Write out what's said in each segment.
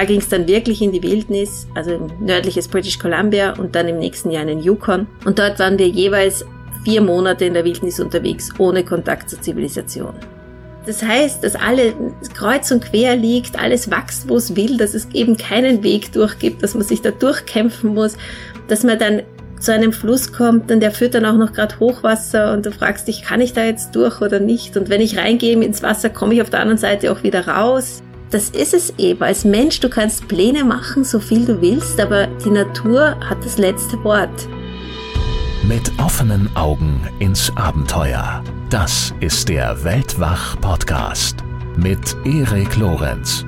Da ging es dann wirklich in die Wildnis, also nördliches British Columbia und dann im nächsten Jahr in den Yukon. Und dort waren wir jeweils vier Monate in der Wildnis unterwegs, ohne Kontakt zur Zivilisation. Das heißt, dass alles kreuz und quer liegt, alles wächst, wo es will, dass es eben keinen Weg durchgibt, dass man sich da durchkämpfen muss, dass man dann zu einem Fluss kommt und der führt dann auch noch gerade Hochwasser und du fragst dich, kann ich da jetzt durch oder nicht? Und wenn ich reingehe ins Wasser, komme ich auf der anderen Seite auch wieder raus. Das ist es eben. Als Mensch, du kannst Pläne machen, so viel du willst, aber die Natur hat das letzte Wort. Mit offenen Augen ins Abenteuer. Das ist der Weltwach-Podcast mit Erik Lorenz.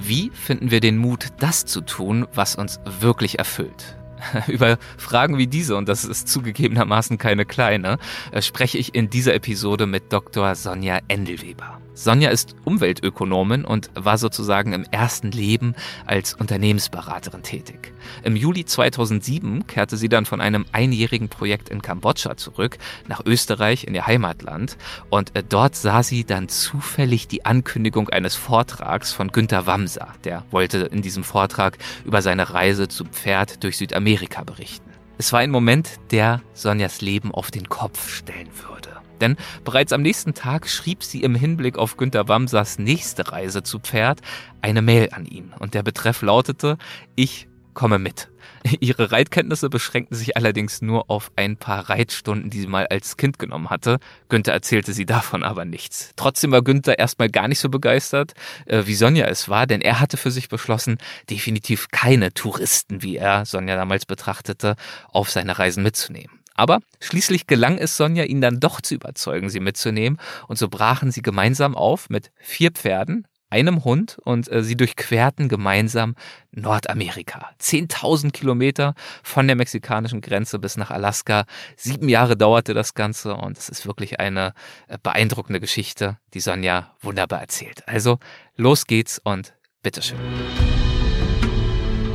Wie finden wir den Mut, das zu tun, was uns wirklich erfüllt? Über Fragen wie diese, und das ist zugegebenermaßen keine kleine, äh, spreche ich in dieser Episode mit Dr. Sonja Endelweber. Sonja ist Umweltökonomin und war sozusagen im ersten Leben als Unternehmensberaterin tätig. Im Juli 2007 kehrte sie dann von einem einjährigen Projekt in Kambodscha zurück nach Österreich in ihr Heimatland und äh, dort sah sie dann zufällig die Ankündigung eines Vortrags von Günter Wamser. Der wollte in diesem Vortrag über seine Reise zu Pferd durch Südamerika berichten. Es war ein Moment, der Sonjas Leben auf den Kopf stellen würde. Denn bereits am nächsten Tag schrieb sie im Hinblick auf Günter Wamsers nächste Reise zu Pferd eine Mail an ihn. Und der Betreff lautete, ich komme mit. Ihre Reitkenntnisse beschränkten sich allerdings nur auf ein paar Reitstunden, die sie mal als Kind genommen hatte. Günther erzählte sie davon aber nichts. Trotzdem war Günther erstmal gar nicht so begeistert, äh, wie Sonja es war, denn er hatte für sich beschlossen, definitiv keine Touristen, wie er Sonja damals betrachtete, auf seine Reisen mitzunehmen. Aber schließlich gelang es Sonja, ihn dann doch zu überzeugen, sie mitzunehmen. Und so brachen sie gemeinsam auf mit vier Pferden, einem Hund und äh, sie durchquerten gemeinsam Nordamerika. Zehntausend Kilometer von der mexikanischen Grenze bis nach Alaska. Sieben Jahre dauerte das Ganze und es ist wirklich eine äh, beeindruckende Geschichte, die Sonja wunderbar erzählt. Also los geht's und bitteschön.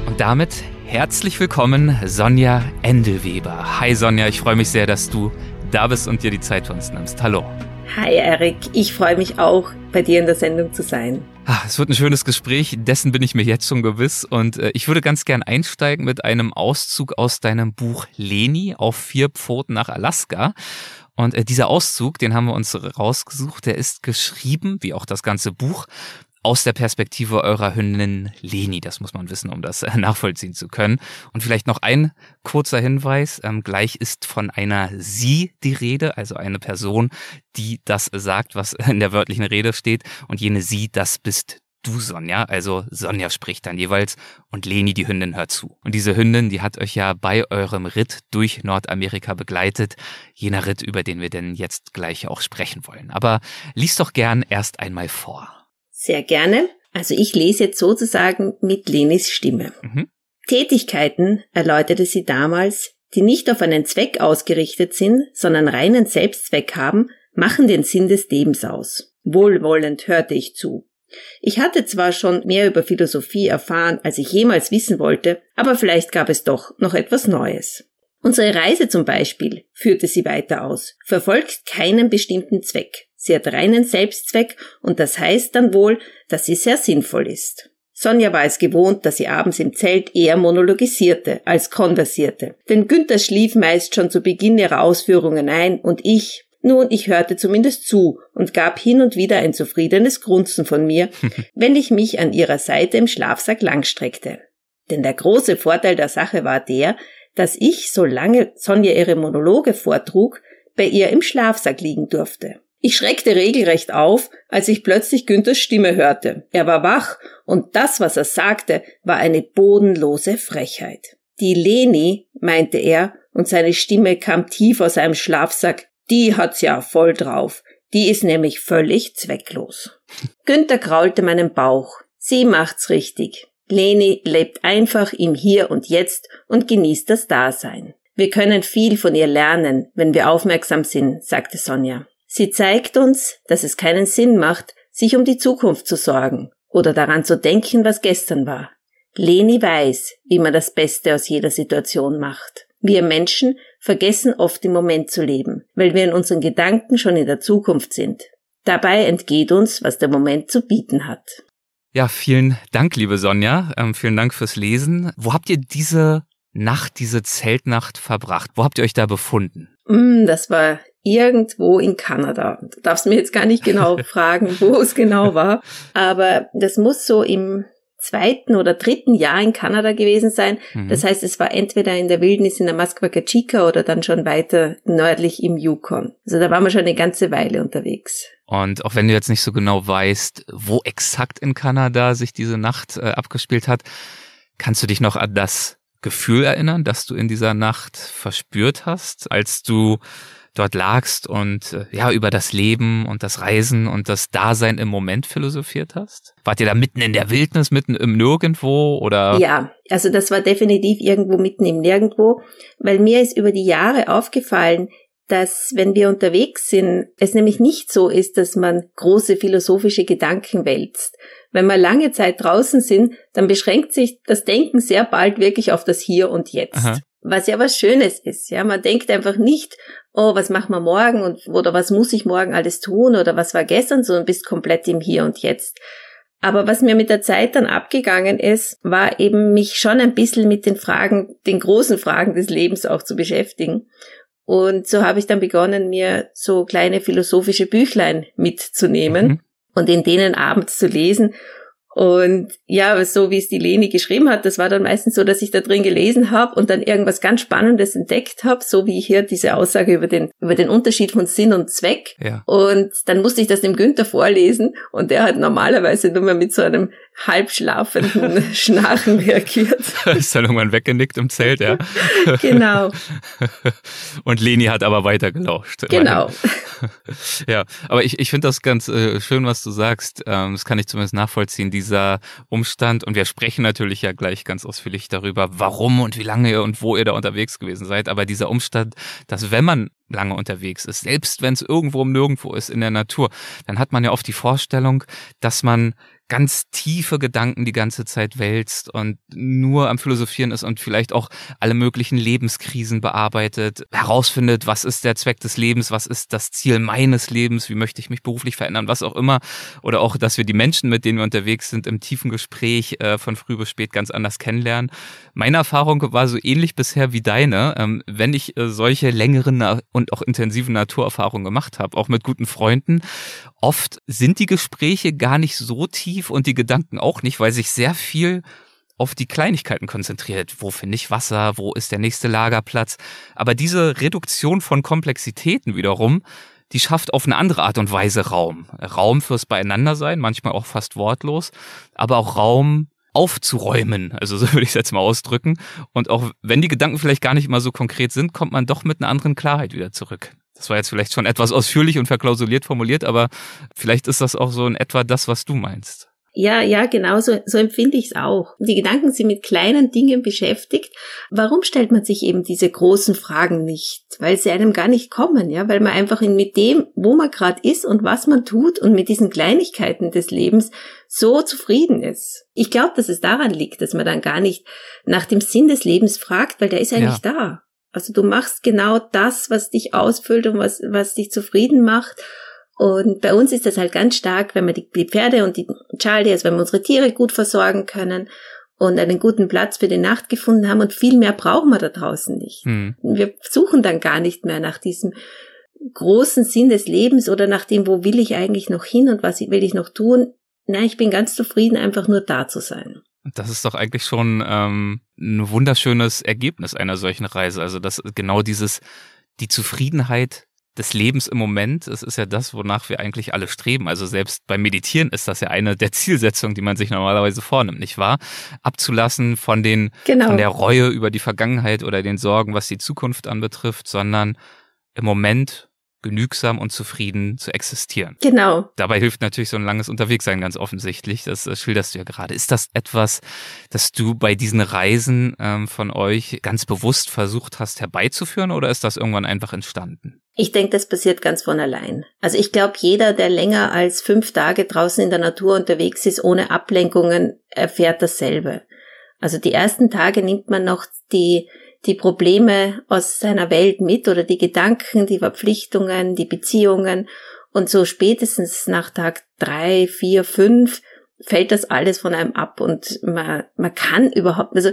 Und damit Herzlich willkommen, Sonja Endelweber. Hi Sonja, ich freue mich sehr, dass du da bist und dir die Zeit für uns nimmst. Hallo. Hi Erik, ich freue mich auch, bei dir in der Sendung zu sein. Ach, es wird ein schönes Gespräch, dessen bin ich mir jetzt schon gewiss. Und äh, ich würde ganz gern einsteigen mit einem Auszug aus deinem Buch Leni auf vier Pfoten nach Alaska. Und äh, dieser Auszug, den haben wir uns rausgesucht, der ist geschrieben, wie auch das ganze Buch, aus der Perspektive eurer Hündin Leni. Das muss man wissen, um das äh, nachvollziehen zu können. Und vielleicht noch ein kurzer Hinweis. Ähm, gleich ist von einer Sie die Rede, also eine Person, die das sagt, was in der wörtlichen Rede steht. Und jene Sie, das bist du, Sonja. Also Sonja spricht dann jeweils und Leni, die Hündin, hört zu. Und diese Hündin, die hat euch ja bei eurem Ritt durch Nordamerika begleitet. Jener Ritt, über den wir denn jetzt gleich auch sprechen wollen. Aber lies doch gern erst einmal vor. Sehr gerne. Also ich lese jetzt sozusagen mit Lenis Stimme. Mhm. Tätigkeiten, erläuterte sie damals, die nicht auf einen Zweck ausgerichtet sind, sondern reinen Selbstzweck haben, machen den Sinn des Lebens aus. Wohlwollend hörte ich zu. Ich hatte zwar schon mehr über Philosophie erfahren, als ich jemals wissen wollte, aber vielleicht gab es doch noch etwas Neues. Unsere Reise zum Beispiel, führte sie weiter aus, verfolgt keinen bestimmten Zweck. Sie hat reinen Selbstzweck und das heißt dann wohl, dass sie sehr sinnvoll ist. Sonja war es gewohnt, dass sie abends im Zelt eher monologisierte als konversierte. Denn Günther schlief meist schon zu Beginn ihrer Ausführungen ein und ich, nun, ich hörte zumindest zu und gab hin und wieder ein zufriedenes Grunzen von mir, wenn ich mich an ihrer Seite im Schlafsack langstreckte. Denn der große Vorteil der Sache war der, dass ich, solange Sonja ihre Monologe vortrug, bei ihr im Schlafsack liegen durfte. Ich schreckte regelrecht auf, als ich plötzlich Günthers Stimme hörte. Er war wach, und das, was er sagte, war eine bodenlose Frechheit. Die Leni, meinte er, und seine Stimme kam tief aus seinem Schlafsack, die hat's ja voll drauf. Die ist nämlich völlig zwecklos. Günther kraulte meinen Bauch. Sie macht's richtig. Leni lebt einfach im Hier und Jetzt und genießt das Dasein. Wir können viel von ihr lernen, wenn wir aufmerksam sind, sagte Sonja. Sie zeigt uns, dass es keinen Sinn macht, sich um die Zukunft zu sorgen oder daran zu denken, was gestern war. Leni weiß, wie man das Beste aus jeder Situation macht. Wir Menschen vergessen oft im Moment zu leben, weil wir in unseren Gedanken schon in der Zukunft sind. Dabei entgeht uns, was der Moment zu bieten hat. Ja, vielen Dank, liebe Sonja. Ähm, vielen Dank fürs Lesen. Wo habt ihr diese Nacht, diese Zeltnacht verbracht? Wo habt ihr euch da befunden? Mm, das war irgendwo in Kanada. Du darfst mir jetzt gar nicht genau fragen, wo es genau war, aber das muss so im zweiten oder dritten Jahr in Kanada gewesen sein. Mhm. Das heißt, es war entweder in der Wildnis in der Muskwaga Chica oder dann schon weiter nördlich im Yukon. Also da waren wir schon eine ganze Weile unterwegs. Und auch wenn du jetzt nicht so genau weißt, wo exakt in Kanada sich diese Nacht äh, abgespielt hat, kannst du dich noch an das Gefühl erinnern, das du in dieser Nacht verspürt hast, als du dort lagst und äh, ja über das Leben und das Reisen und das Dasein im Moment philosophiert hast? Wart ihr da mitten in der Wildnis, mitten im Nirgendwo oder? Ja, also das war definitiv irgendwo mitten im Nirgendwo, weil mir ist über die Jahre aufgefallen, dass wenn wir unterwegs sind, es nämlich nicht so ist, dass man große philosophische Gedanken wälzt. Wenn wir lange Zeit draußen sind, dann beschränkt sich das Denken sehr bald wirklich auf das Hier und Jetzt. Aha. Was ja was Schönes ist, ja. Man denkt einfach nicht, oh, was machen wir morgen und, oder was muss ich morgen alles tun oder was war gestern, sondern bist komplett im Hier und Jetzt. Aber was mir mit der Zeit dann abgegangen ist, war eben mich schon ein bisschen mit den Fragen, den großen Fragen des Lebens auch zu beschäftigen. Und so habe ich dann begonnen, mir so kleine philosophische Büchlein mitzunehmen mhm. und in denen abends zu lesen und ja, so wie es die Leni geschrieben hat, das war dann meistens so, dass ich da drin gelesen habe und dann irgendwas ganz Spannendes entdeckt habe, so wie hier diese Aussage über den, über den Unterschied von Sinn und Zweck. Ja. Und dann musste ich das dem Günther vorlesen und der hat normalerweise nur mal mit so einem halbschlafenden Schnarchen reagiert. Ist dann irgendwann weggenickt im Zelt, ja. genau. Und Leni hat aber weiter gelauscht. Genau. ja, aber ich, ich finde das ganz äh, schön, was du sagst. Ähm, das kann ich zumindest nachvollziehen, dieser Umstand. Und wir sprechen natürlich ja gleich ganz ausführlich darüber, warum und wie lange ihr und wo ihr da unterwegs gewesen seid. Aber dieser Umstand, dass wenn man lange unterwegs ist, selbst wenn es irgendwo um nirgendwo ist in der Natur, dann hat man ja oft die Vorstellung, dass man ganz tiefe Gedanken die ganze Zeit wälzt und nur am Philosophieren ist und vielleicht auch alle möglichen Lebenskrisen bearbeitet, herausfindet, was ist der Zweck des Lebens, was ist das Ziel meines Lebens, wie möchte ich mich beruflich verändern, was auch immer. Oder auch, dass wir die Menschen, mit denen wir unterwegs sind, im tiefen Gespräch äh, von früh bis spät ganz anders kennenlernen. Meine Erfahrung war so ähnlich bisher wie deine. Ähm, wenn ich äh, solche längeren und auch intensiven Naturerfahrungen gemacht habe, auch mit guten Freunden, oft sind die Gespräche gar nicht so tief und die Gedanken auch nicht, weil sich sehr viel auf die Kleinigkeiten konzentriert. Wo finde ich Wasser? Wo ist der nächste Lagerplatz? Aber diese Reduktion von Komplexitäten wiederum, die schafft auf eine andere Art und Weise Raum. Raum fürs Beieinandersein, manchmal auch fast wortlos, aber auch Raum aufzuräumen. Also so würde ich es jetzt mal ausdrücken. Und auch wenn die Gedanken vielleicht gar nicht immer so konkret sind, kommt man doch mit einer anderen Klarheit wieder zurück. Das war jetzt vielleicht schon etwas ausführlich und verklausuliert formuliert, aber vielleicht ist das auch so in etwa das, was du meinst. Ja, ja, genau so, so empfinde ich es auch. Die Gedanken sind mit kleinen Dingen beschäftigt. Warum stellt man sich eben diese großen Fragen nicht? Weil sie einem gar nicht kommen, ja, weil man einfach mit dem, wo man gerade ist und was man tut und mit diesen Kleinigkeiten des Lebens so zufrieden ist. Ich glaube, dass es daran liegt, dass man dann gar nicht nach dem Sinn des Lebens fragt, weil der ist eigentlich ja. da. Also du machst genau das, was dich ausfüllt und was, was dich zufrieden macht. Und bei uns ist das halt ganz stark, wenn wir die, die Pferde und die Charlie, also wenn wir unsere Tiere gut versorgen können und einen guten Platz für die Nacht gefunden haben und viel mehr brauchen wir da draußen nicht. Mhm. Wir suchen dann gar nicht mehr nach diesem großen Sinn des Lebens oder nach dem, wo will ich eigentlich noch hin und was will ich noch tun. Nein, ich bin ganz zufrieden, einfach nur da zu sein. Das ist doch eigentlich schon ähm, ein wunderschönes Ergebnis einer solchen Reise. Also dass genau dieses, die Zufriedenheit des Lebens im Moment, es ist ja das, wonach wir eigentlich alle streben. Also selbst beim Meditieren ist das ja eine der Zielsetzungen, die man sich normalerweise vornimmt, nicht wahr? Abzulassen von den, genau. von der Reue über die Vergangenheit oder den Sorgen, was die Zukunft anbetrifft, sondern im Moment genügsam und zufrieden zu existieren. Genau. Dabei hilft natürlich so ein langes Unterwegssein ganz offensichtlich. Das, das schilderst du ja gerade. Ist das etwas, das du bei diesen Reisen ähm, von euch ganz bewusst versucht hast herbeizuführen oder ist das irgendwann einfach entstanden? Ich denke, das passiert ganz von allein. Also ich glaube, jeder, der länger als fünf Tage draußen in der Natur unterwegs ist, ohne Ablenkungen, erfährt dasselbe. Also die ersten Tage nimmt man noch die die Probleme aus seiner Welt mit oder die Gedanken, die Verpflichtungen, die Beziehungen und so spätestens nach Tag drei, vier, fünf fällt das alles von einem ab und man, man kann überhaupt, also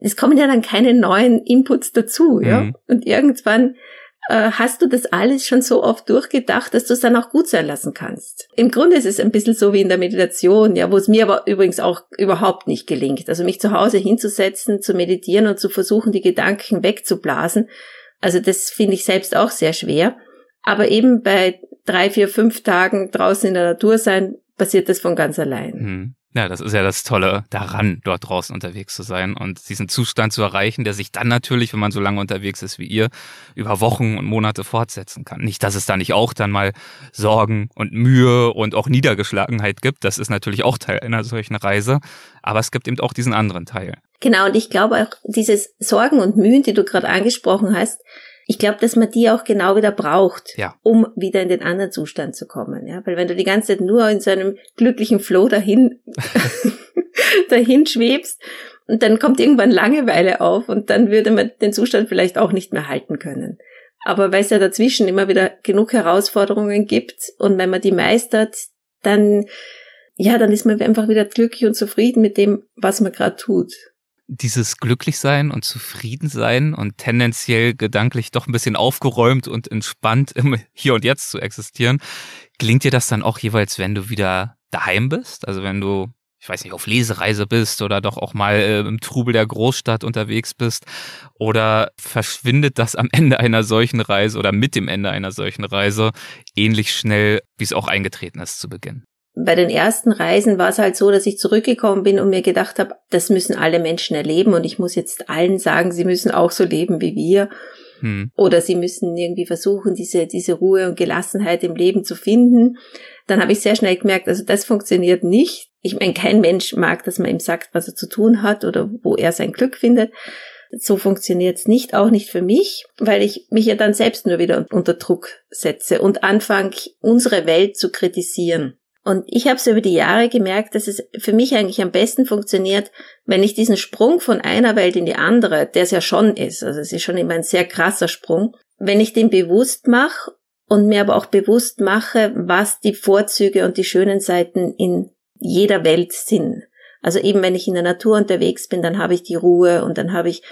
es kommen ja dann keine neuen Inputs dazu, ja. Mhm. Und irgendwann äh, hast du das alles schon so oft durchgedacht, dass du es dann auch gut sein lassen kannst. Im Grunde ist es ein bisschen so wie in der Meditation, ja, wo es mir aber übrigens auch überhaupt nicht gelingt. Also mich zu Hause hinzusetzen, zu meditieren und zu versuchen, die Gedanken wegzublasen. Also das finde ich selbst auch sehr schwer. Aber eben bei drei, vier, fünf Tagen draußen in der Natur sein, passiert das von ganz allein. Hm. Ja, das ist ja das Tolle daran, dort draußen unterwegs zu sein und diesen Zustand zu erreichen, der sich dann natürlich, wenn man so lange unterwegs ist wie ihr, über Wochen und Monate fortsetzen kann. Nicht, dass es da nicht auch dann mal Sorgen und Mühe und auch Niedergeschlagenheit gibt. Das ist natürlich auch Teil einer solchen Reise. Aber es gibt eben auch diesen anderen Teil. Genau, und ich glaube auch, dieses Sorgen und Mühen, die du gerade angesprochen hast, ich glaube, dass man die auch genau wieder braucht, ja. um wieder in den anderen Zustand zu kommen. Ja, weil wenn du die ganze Zeit nur in so einem glücklichen Flow dahin, dahin schwebst, und dann kommt irgendwann Langeweile auf und dann würde man den Zustand vielleicht auch nicht mehr halten können. Aber weil es ja dazwischen immer wieder genug Herausforderungen gibt und wenn man die meistert, dann, ja, dann ist man einfach wieder glücklich und zufrieden mit dem, was man gerade tut dieses Glücklichsein und Zufriedensein und tendenziell gedanklich doch ein bisschen aufgeräumt und entspannt im Hier und Jetzt zu existieren, gelingt dir das dann auch jeweils, wenn du wieder daheim bist? Also wenn du, ich weiß nicht, auf Lesereise bist oder doch auch mal äh, im Trubel der Großstadt unterwegs bist? Oder verschwindet das am Ende einer solchen Reise oder mit dem Ende einer solchen Reise ähnlich schnell, wie es auch eingetreten ist zu Beginn? Bei den ersten Reisen war es halt so, dass ich zurückgekommen bin und mir gedacht habe, das müssen alle Menschen erleben und ich muss jetzt allen sagen, sie müssen auch so leben wie wir. Hm. Oder sie müssen irgendwie versuchen, diese, diese Ruhe und Gelassenheit im Leben zu finden. Dann habe ich sehr schnell gemerkt, also das funktioniert nicht. Ich meine, kein Mensch mag, dass man ihm sagt, was er zu tun hat oder wo er sein Glück findet. So funktioniert's nicht, auch nicht für mich, weil ich mich ja dann selbst nur wieder unter Druck setze und anfange, unsere Welt zu kritisieren. Und ich habe so über die Jahre gemerkt, dass es für mich eigentlich am besten funktioniert, wenn ich diesen Sprung von einer Welt in die andere, der es ja schon ist, also es ist schon immer ein sehr krasser Sprung, wenn ich den bewusst mache und mir aber auch bewusst mache, was die Vorzüge und die schönen Seiten in jeder Welt sind. Also eben wenn ich in der Natur unterwegs bin, dann habe ich die Ruhe und dann habe ich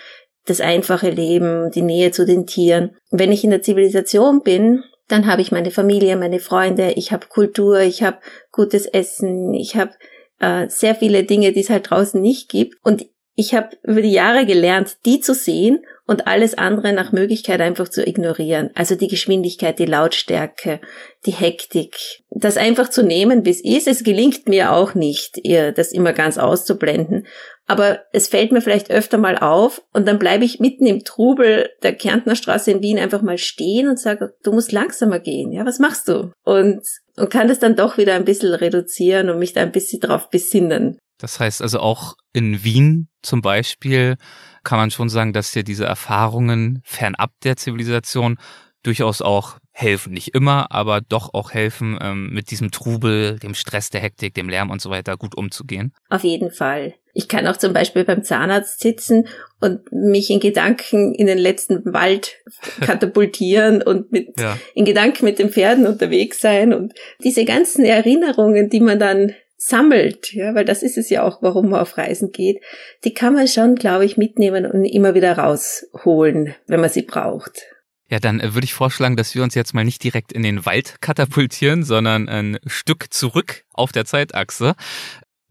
das einfache Leben, die Nähe zu den Tieren. Wenn ich in der Zivilisation bin, dann habe ich meine Familie, meine Freunde, ich habe Kultur, ich habe gutes Essen, ich habe äh, sehr viele Dinge, die es halt draußen nicht gibt. Und ich habe über die Jahre gelernt, die zu sehen und alles andere nach Möglichkeit einfach zu ignorieren. Also die Geschwindigkeit, die Lautstärke, die Hektik. Das einfach zu nehmen, wie es ist. Es gelingt mir auch nicht, ihr das immer ganz auszublenden. Aber es fällt mir vielleicht öfter mal auf und dann bleibe ich mitten im Trubel der Kärntner Straße in Wien einfach mal stehen und sage, du musst langsamer gehen. Ja, was machst du? Und, und kann das dann doch wieder ein bisschen reduzieren und mich da ein bisschen drauf besinnen. Das heißt also auch in Wien zum Beispiel kann man schon sagen, dass dir diese Erfahrungen fernab der Zivilisation durchaus auch helfen. Nicht immer, aber doch auch helfen, ähm, mit diesem Trubel, dem Stress, der Hektik, dem Lärm und so weiter gut umzugehen. Auf jeden Fall. Ich kann auch zum Beispiel beim Zahnarzt sitzen und mich in Gedanken in den letzten Wald katapultieren und mit, ja. in Gedanken mit den Pferden unterwegs sein und diese ganzen Erinnerungen, die man dann sammelt, ja, weil das ist es ja auch, warum man auf Reisen geht, die kann man schon, glaube ich, mitnehmen und immer wieder rausholen, wenn man sie braucht. Ja, dann äh, würde ich vorschlagen, dass wir uns jetzt mal nicht direkt in den Wald katapultieren, sondern ein Stück zurück auf der Zeitachse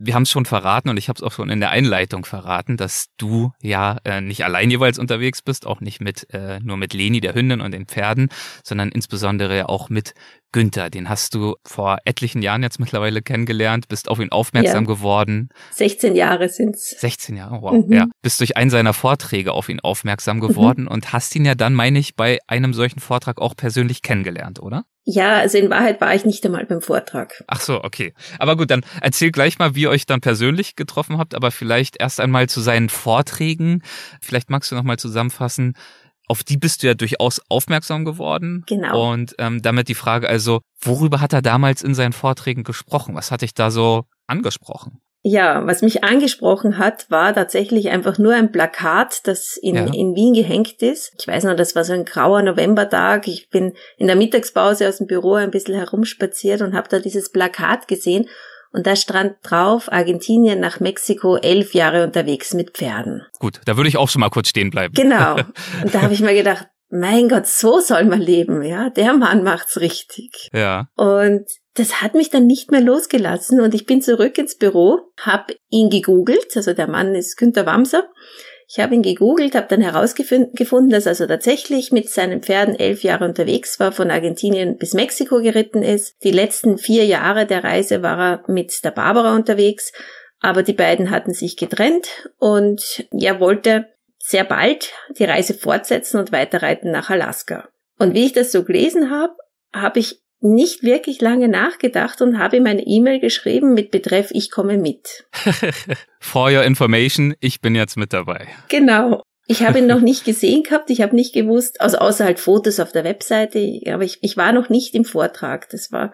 wir haben es schon verraten und ich habe es auch schon in der Einleitung verraten, dass du ja äh, nicht allein jeweils unterwegs bist, auch nicht mit äh, nur mit Leni der Hündin und den Pferden, sondern insbesondere auch mit Günther. Den hast du vor etlichen Jahren jetzt mittlerweile kennengelernt, bist auf ihn aufmerksam ja. geworden. 16 Jahre sind's. 16 Jahre, wow. Mhm. Ja, bist durch einen seiner Vorträge auf ihn aufmerksam geworden mhm. und hast ihn ja dann, meine ich, bei einem solchen Vortrag auch persönlich kennengelernt, oder? Ja, also in Wahrheit war ich nicht einmal beim Vortrag. Ach so, okay. Aber gut, dann erzähl gleich mal, wie ihr euch dann persönlich getroffen habt, aber vielleicht erst einmal zu seinen Vorträgen. Vielleicht magst du noch mal zusammenfassen, auf die bist du ja durchaus aufmerksam geworden. Genau. Und ähm, damit die Frage also, worüber hat er damals in seinen Vorträgen gesprochen? Was hat dich da so angesprochen? Ja, was mich angesprochen hat, war tatsächlich einfach nur ein Plakat, das in, ja. in Wien gehängt ist. Ich weiß noch, das war so ein grauer Novembertag. Ich bin in der Mittagspause aus dem Büro ein bisschen herumspaziert und habe da dieses Plakat gesehen. Und da stand drauf, Argentinien nach Mexiko elf Jahre unterwegs mit Pferden. Gut, da würde ich auch schon mal kurz stehen bleiben. Genau. Und da habe ich mir gedacht, mein Gott, so soll man leben, ja. Der Mann macht's richtig. Ja. Und das hat mich dann nicht mehr losgelassen und ich bin zurück ins Büro, habe ihn gegoogelt, also der Mann ist Günter Wamser. Ich habe ihn gegoogelt, habe dann herausgefunden, dass er also tatsächlich mit seinen Pferden elf Jahre unterwegs war, von Argentinien bis Mexiko geritten ist. Die letzten vier Jahre der Reise war er mit der Barbara unterwegs, aber die beiden hatten sich getrennt und er wollte sehr bald die Reise fortsetzen und weiterreiten nach Alaska. Und wie ich das so gelesen habe, habe ich nicht wirklich lange nachgedacht und habe ihm eine E-Mail geschrieben mit Betreff Ich komme mit. For your information, ich bin jetzt mit dabei. Genau. Ich habe ihn noch nicht gesehen gehabt, ich habe nicht gewusst, also außer halt Fotos auf der Webseite, aber ich, ich war noch nicht im Vortrag. Das war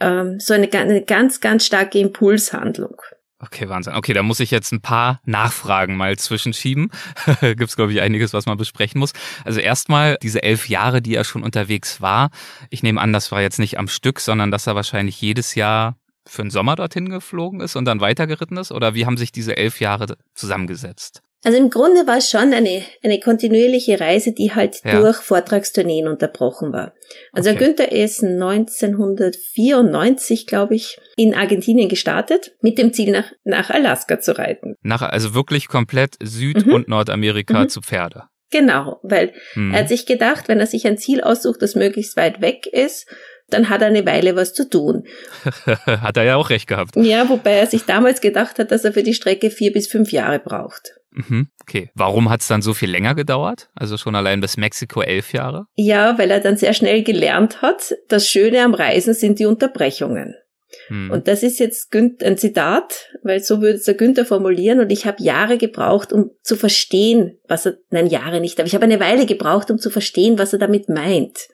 ähm, so eine, eine ganz, ganz starke Impulshandlung. Okay, Wahnsinn. Okay, da muss ich jetzt ein paar Nachfragen mal zwischenschieben. Gibt's glaube ich, einiges, was man besprechen muss. Also erstmal diese elf Jahre, die er schon unterwegs war. Ich nehme an, das war jetzt nicht am Stück, sondern dass er wahrscheinlich jedes Jahr für den Sommer dorthin geflogen ist und dann weitergeritten ist? Oder wie haben sich diese elf Jahre zusammengesetzt? Also im Grunde war es schon eine, eine kontinuierliche Reise, die halt ja. durch Vortragstourneen unterbrochen war. Also okay. Günther ist 1994, glaube ich, in Argentinien gestartet, mit dem Ziel nach, nach Alaska zu reiten. Nach, also wirklich komplett Süd- mhm. und Nordamerika mhm. zu Pferde. Genau, weil mhm. er hat sich gedacht, wenn er sich ein Ziel aussucht, das möglichst weit weg ist, dann hat er eine Weile was zu tun. hat er ja auch recht gehabt. Ja, wobei er sich damals gedacht hat, dass er für die Strecke vier bis fünf Jahre braucht. Mhm, okay. Warum hat es dann so viel länger gedauert? Also schon allein bis Mexiko elf Jahre? Ja, weil er dann sehr schnell gelernt hat, das Schöne am Reisen sind die Unterbrechungen. Hm. Und das ist jetzt ein Zitat, weil so würde es der Günther formulieren. Und ich habe Jahre gebraucht, um zu verstehen, was er, nein, Jahre nicht, aber ich habe eine Weile gebraucht, um zu verstehen, was er damit meint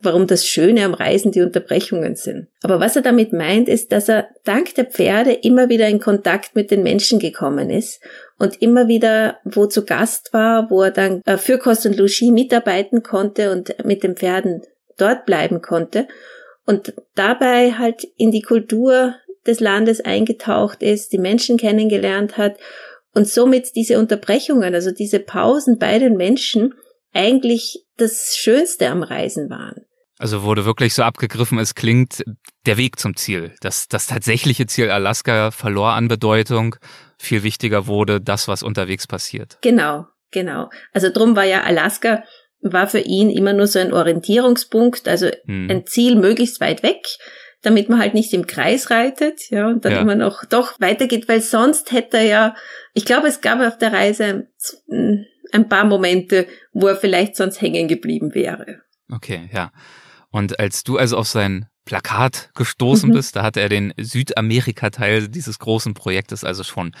warum das Schöne am Reisen die Unterbrechungen sind. Aber was er damit meint, ist, dass er dank der Pferde immer wieder in Kontakt mit den Menschen gekommen ist und immer wieder wo zu Gast war, wo er dann äh, für Kost und Logis mitarbeiten konnte und mit den Pferden dort bleiben konnte und dabei halt in die Kultur des Landes eingetaucht ist, die Menschen kennengelernt hat und somit diese Unterbrechungen, also diese Pausen bei den Menschen eigentlich das Schönste am Reisen waren. Also wurde wirklich so abgegriffen, es klingt der Weg zum Ziel. Das, das tatsächliche Ziel Alaska verlor an Bedeutung. Viel wichtiger wurde das, was unterwegs passiert. Genau, genau. Also drum war ja Alaska, war für ihn immer nur so ein Orientierungspunkt, also hm. ein Ziel möglichst weit weg, damit man halt nicht im Kreis reitet, ja, und dann ja. immer noch doch weitergeht, weil sonst hätte er ja, ich glaube, es gab auf der Reise ein paar Momente, wo er vielleicht sonst hängen geblieben wäre. Okay, ja. Und als du also auf sein Plakat gestoßen mhm. bist, da hat er den Südamerika-Teil dieses großen Projektes also schon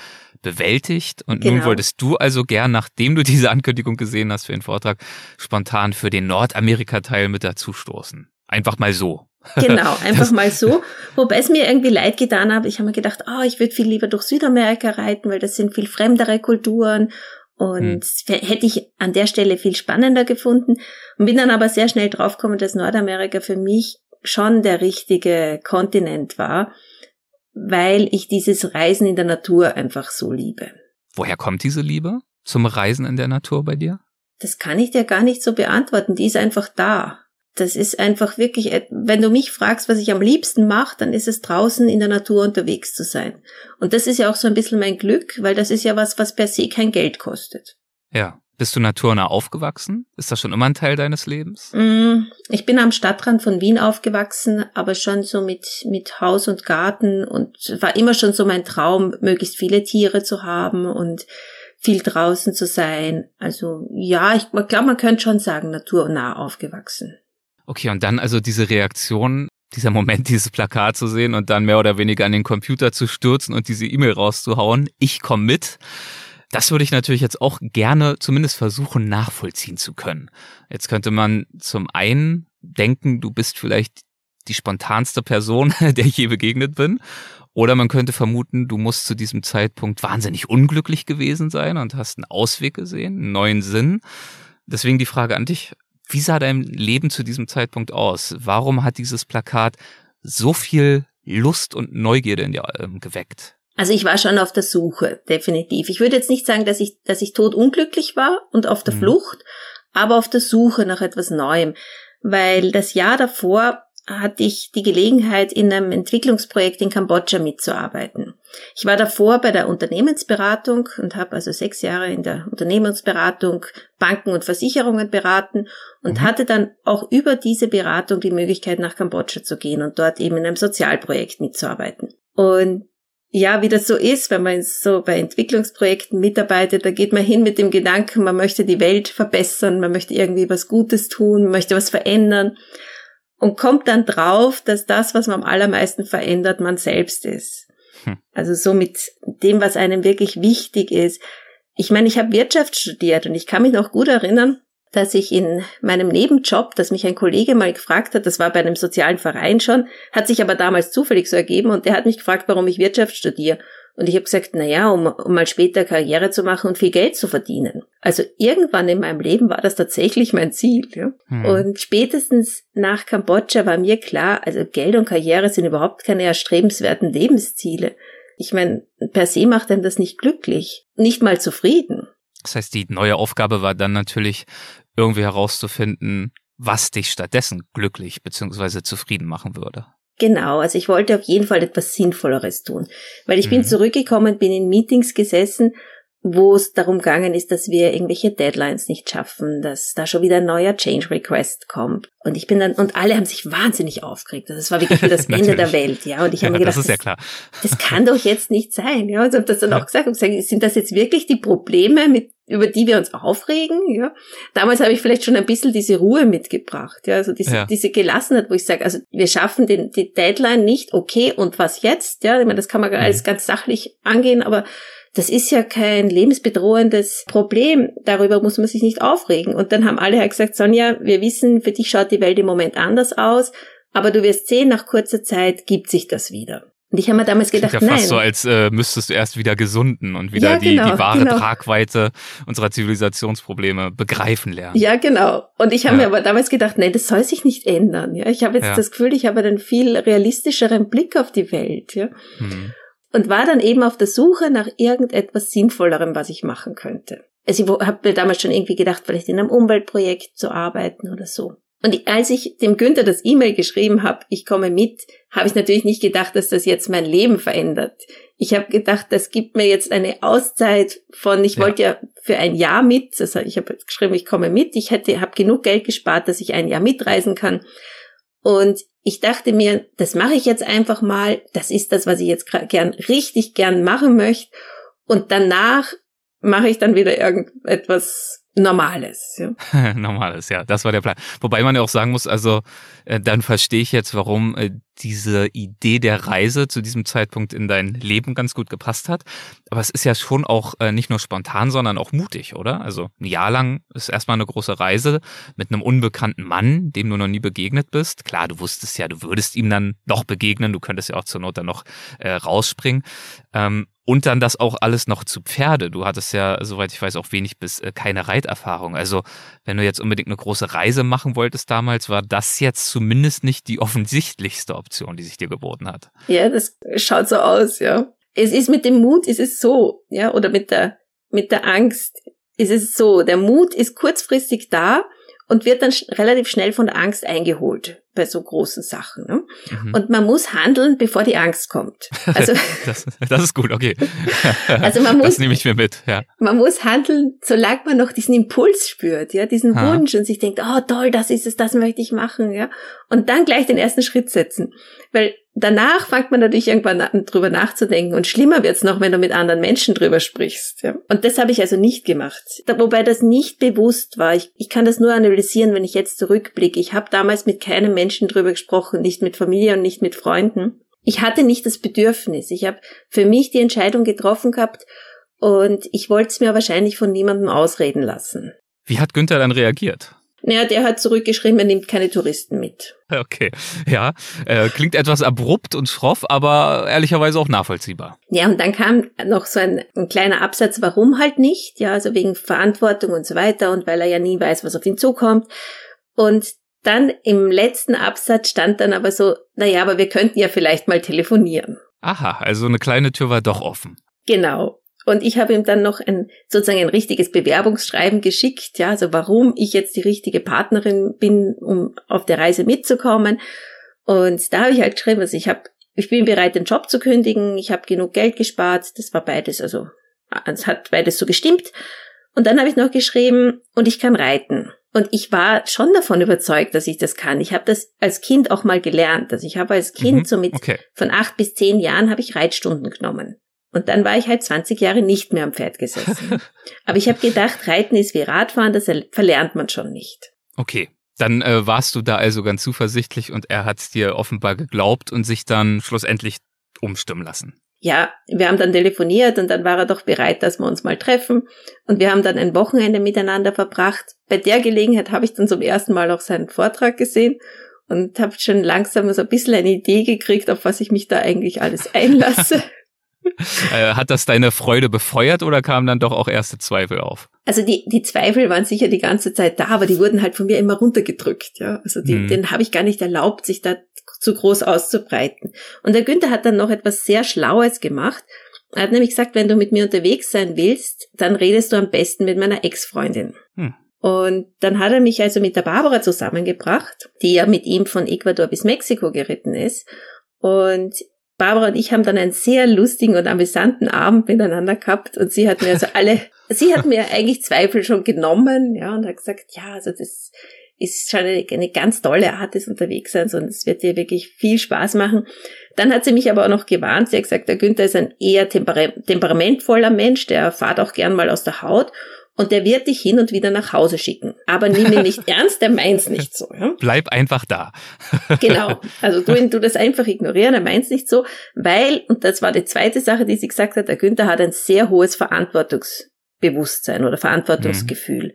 bewältigt. Und genau. nun wolltest du also gern, nachdem du diese Ankündigung gesehen hast für den Vortrag, spontan für den Nordamerika-Teil mit dazustoßen. Einfach mal so. Genau, einfach mal so. Wobei es mir irgendwie leid getan hat. Ich habe mir gedacht, oh, ich würde viel lieber durch Südamerika reiten, weil das sind viel fremdere Kulturen und hm. hätte ich an der Stelle viel spannender gefunden und bin dann aber sehr schnell draufgekommen, dass Nordamerika für mich schon der richtige Kontinent war, weil ich dieses Reisen in der Natur einfach so liebe. Woher kommt diese Liebe zum Reisen in der Natur bei dir? Das kann ich dir gar nicht so beantworten. Die ist einfach da das ist einfach wirklich, wenn du mich fragst, was ich am liebsten mache, dann ist es draußen in der Natur unterwegs zu sein. Und das ist ja auch so ein bisschen mein Glück, weil das ist ja was, was per se kein Geld kostet. Ja. Bist du naturnah aufgewachsen? Ist das schon immer ein Teil deines Lebens? Mm, ich bin am Stadtrand von Wien aufgewachsen, aber schon so mit, mit Haus und Garten und war immer schon so mein Traum, möglichst viele Tiere zu haben und viel draußen zu sein. Also ja, ich glaube, man könnte schon sagen, naturnah aufgewachsen. Okay, und dann also diese Reaktion, dieser Moment, dieses Plakat zu sehen und dann mehr oder weniger an den Computer zu stürzen und diese E-Mail rauszuhauen, ich komme mit. Das würde ich natürlich jetzt auch gerne zumindest versuchen nachvollziehen zu können. Jetzt könnte man zum einen denken, du bist vielleicht die spontanste Person, der ich je begegnet bin. Oder man könnte vermuten, du musst zu diesem Zeitpunkt wahnsinnig unglücklich gewesen sein und hast einen Ausweg gesehen, einen neuen Sinn. Deswegen die Frage an dich, wie sah dein Leben zu diesem Zeitpunkt aus? Warum hat dieses Plakat so viel Lust und Neugierde in dir ähm, geweckt? Also ich war schon auf der Suche, definitiv. Ich würde jetzt nicht sagen, dass ich, dass ich tot unglücklich war und auf der mhm. Flucht, aber auf der Suche nach etwas Neuem. Weil das Jahr davor hatte ich die Gelegenheit, in einem Entwicklungsprojekt in Kambodscha mitzuarbeiten. Ich war davor bei der Unternehmensberatung und habe also sechs Jahre in der Unternehmensberatung Banken und Versicherungen beraten und mhm. hatte dann auch über diese Beratung die Möglichkeit, nach Kambodscha zu gehen und dort eben in einem Sozialprojekt mitzuarbeiten. Und ja, wie das so ist, wenn man so bei Entwicklungsprojekten mitarbeitet, da geht man hin mit dem Gedanken, man möchte die Welt verbessern, man möchte irgendwie was Gutes tun, man möchte was verändern und kommt dann drauf, dass das, was man am allermeisten verändert, man selbst ist. Hm. Also so mit dem, was einem wirklich wichtig ist. Ich meine, ich habe Wirtschaft studiert und ich kann mich noch gut erinnern, dass ich in meinem Nebenjob, dass mich ein Kollege mal gefragt hat, das war bei einem sozialen Verein schon, hat sich aber damals zufällig so ergeben und der hat mich gefragt, warum ich Wirtschaft studiere. Und ich habe gesagt, na ja, um, um mal später Karriere zu machen und viel Geld zu verdienen. Also irgendwann in meinem Leben war das tatsächlich mein Ziel. Ja? Hm. Und spätestens nach Kambodscha war mir klar, also Geld und Karriere sind überhaupt keine erstrebenswerten Lebensziele. Ich meine, per se macht einem das nicht glücklich, nicht mal zufrieden. Das heißt, die neue Aufgabe war dann natürlich irgendwie herauszufinden, was dich stattdessen glücklich bzw. zufrieden machen würde. Genau, also ich wollte auf jeden Fall etwas Sinnvolleres tun, weil ich mhm. bin zurückgekommen, bin in Meetings gesessen, wo es darum gegangen ist, dass wir irgendwelche Deadlines nicht schaffen, dass da schon wieder ein neuer Change Request kommt. Und ich bin dann, und alle haben sich wahnsinnig aufgeregt. Das war wirklich das Ende der Welt, ja. Und ich habe ja, mir gedacht, das, ist ja klar. Das, das kann doch jetzt nicht sein, ja. Und ich habe das dann auch gesagt und gesagt, sind das jetzt wirklich die Probleme, mit, über die wir uns aufregen, ja. Damals habe ich vielleicht schon ein bisschen diese Ruhe mitgebracht, ja. Also diese, ja. diese Gelassenheit, wo ich sage, also wir schaffen den, die Deadline nicht, okay, und was jetzt, ja. Ich meine, das kann man mhm. alles ganz sachlich angehen, aber das ist ja kein lebensbedrohendes Problem. Darüber muss man sich nicht aufregen. Und dann haben alle halt gesagt, Sonja, wir wissen, für dich schaut die Welt im Moment anders aus, aber du wirst sehen, nach kurzer Zeit gibt sich das wieder. Und ich habe mir damals gedacht, ja fast nein. so, als äh, müsstest du erst wieder gesunden und wieder ja, genau, die, die wahre genau. Tragweite unserer Zivilisationsprobleme begreifen lernen. Ja, genau. Und ich habe ja. mir aber damals gedacht, nein, das soll sich nicht ändern. Ja, ich habe jetzt ja. das Gefühl, ich habe einen viel realistischeren Blick auf die Welt. Ja. Hm und war dann eben auf der Suche nach irgendetwas Sinnvollerem, was ich machen könnte. Also ich habe mir damals schon irgendwie gedacht, vielleicht in einem Umweltprojekt zu arbeiten oder so. Und als ich dem Günther das E-Mail geschrieben habe, ich komme mit, habe ich natürlich nicht gedacht, dass das jetzt mein Leben verändert. Ich habe gedacht, das gibt mir jetzt eine Auszeit von, ich ja. wollte ja für ein Jahr mit, also ich habe geschrieben, ich komme mit, ich hätte, habe genug Geld gespart, dass ich ein Jahr mitreisen kann. Und ich dachte mir, das mache ich jetzt einfach mal. Das ist das, was ich jetzt gern, richtig gern machen möchte. Und danach mache ich dann wieder irgendetwas Normales. Ja. Normales, ja, das war der Plan. Wobei man ja auch sagen muss, also äh, dann verstehe ich jetzt, warum äh, diese Idee der Reise zu diesem Zeitpunkt in dein Leben ganz gut gepasst hat. Aber es ist ja schon auch äh, nicht nur spontan, sondern auch mutig, oder? Also ein Jahr lang ist erstmal eine große Reise mit einem unbekannten Mann, dem du noch nie begegnet bist. Klar, du wusstest ja, du würdest ihm dann noch begegnen, du könntest ja auch zur Not dann noch äh, rausspringen. Ähm, und dann das auch alles noch zu Pferde. Du hattest ja, soweit ich weiß, auch wenig bis äh, keine Reiterfahrung. Also wenn du jetzt unbedingt eine große Reise machen wolltest damals, war das jetzt zumindest nicht die offensichtlichste Option, die sich dir geboten hat. Ja, das schaut so aus, ja. Es ist mit dem Mut, ist es so, ja, oder mit der, mit der Angst ist es so. Der Mut ist kurzfristig da und wird dann relativ schnell von der Angst eingeholt bei so großen Sachen. Ne? Mhm. Und man muss handeln, bevor die Angst kommt. Also das, das ist gut, okay. also man muss, das nehme ich mir mit. Ja. Man muss handeln, solange man noch diesen Impuls spürt, ja, diesen ha. Wunsch und sich denkt, oh toll, das ist es, das möchte ich machen, ja, und dann gleich den ersten Schritt setzen, weil danach fängt man natürlich irgendwann an, drüber nachzudenken und schlimmer wird's noch, wenn du mit anderen Menschen drüber sprichst. Ja. Und das habe ich also nicht gemacht. Da, wobei das nicht bewusst war. Ich, ich kann das nur analysieren, wenn ich jetzt zurückblicke. Ich habe damals mit keinem Menschen drüber gesprochen, nicht mit Familie und nicht mit Freunden. Ich hatte nicht das Bedürfnis. Ich habe für mich die Entscheidung getroffen gehabt und ich wollte es mir wahrscheinlich von niemandem ausreden lassen. Wie hat Günther dann reagiert? Naja, der hat zurückgeschrieben, er nimmt keine Touristen mit. Okay, ja, äh, klingt etwas abrupt und schroff, aber ehrlicherweise auch nachvollziehbar. Ja, und dann kam noch so ein, ein kleiner Absatz, warum halt nicht, ja, also wegen Verantwortung und so weiter und weil er ja nie weiß, was auf ihn zukommt. Und dann im letzten Absatz stand dann aber so, naja, aber wir könnten ja vielleicht mal telefonieren. Aha, also eine kleine Tür war doch offen. Genau. Und ich habe ihm dann noch ein sozusagen ein richtiges Bewerbungsschreiben geschickt, ja, also warum ich jetzt die richtige Partnerin bin, um auf der Reise mitzukommen. Und da habe ich halt geschrieben, also ich habe, ich bin bereit, den Job zu kündigen, ich habe genug Geld gespart, das war beides, also es hat beides so gestimmt. Und dann habe ich noch geschrieben, und ich kann reiten. Und ich war schon davon überzeugt, dass ich das kann. Ich habe das als Kind auch mal gelernt. Also ich habe als Kind Mhm, so mit okay. von acht bis zehn Jahren habe ich Reitstunden genommen. Und dann war ich halt 20 Jahre nicht mehr am Pferd gesessen. Aber ich habe gedacht, Reiten ist wie Radfahren, das er- verlernt man schon nicht. Okay. Dann äh, warst du da also ganz zuversichtlich und er hat dir offenbar geglaubt und sich dann schlussendlich umstimmen lassen. Ja, wir haben dann telefoniert und dann war er doch bereit, dass wir uns mal treffen. Und wir haben dann ein Wochenende miteinander verbracht. Bei der Gelegenheit habe ich dann zum ersten Mal auch seinen Vortrag gesehen und habe schon langsam so ein bisschen eine Idee gekriegt, auf was ich mich da eigentlich alles einlasse. Äh, hat das deine Freude befeuert oder kamen dann doch auch erste Zweifel auf? Also die, die Zweifel waren sicher die ganze Zeit da, aber die wurden halt von mir immer runtergedrückt. Ja, also die, Mhm. den habe ich gar nicht erlaubt, sich da zu groß auszubreiten. Und der Günther hat dann noch etwas sehr Schlaues gemacht. Er hat nämlich gesagt, wenn du mit mir unterwegs sein willst, dann redest du am besten mit meiner Ex-Freundin. Hm. Und dann hat er mich also mit der Barbara zusammengebracht, die ja mit ihm von Ecuador bis Mexiko geritten ist. Und Barbara und ich haben dann einen sehr lustigen und amüsanten Abend miteinander gehabt und sie hat mir also alle, sie hat mir eigentlich Zweifel schon genommen, ja, und hat gesagt, ja, also das ist schon eine, eine ganz tolle Art des Unterwegsseins und es wird dir wirklich viel Spaß machen. Dann hat sie mich aber auch noch gewarnt. Sie hat gesagt, der Günther ist ein eher tempera temperamentvoller Mensch, der fahrt auch gern mal aus der Haut und der wird dich hin und wieder nach Hause schicken. Aber nimm ihn nicht ernst, der meint's nicht so. Ja? Bleib einfach da. Genau. Also du, du das einfach ignorieren, er meint's nicht so, weil, und das war die zweite Sache, die sie gesagt hat, der Günther hat ein sehr hohes Verantwortungsbewusstsein oder Verantwortungsgefühl.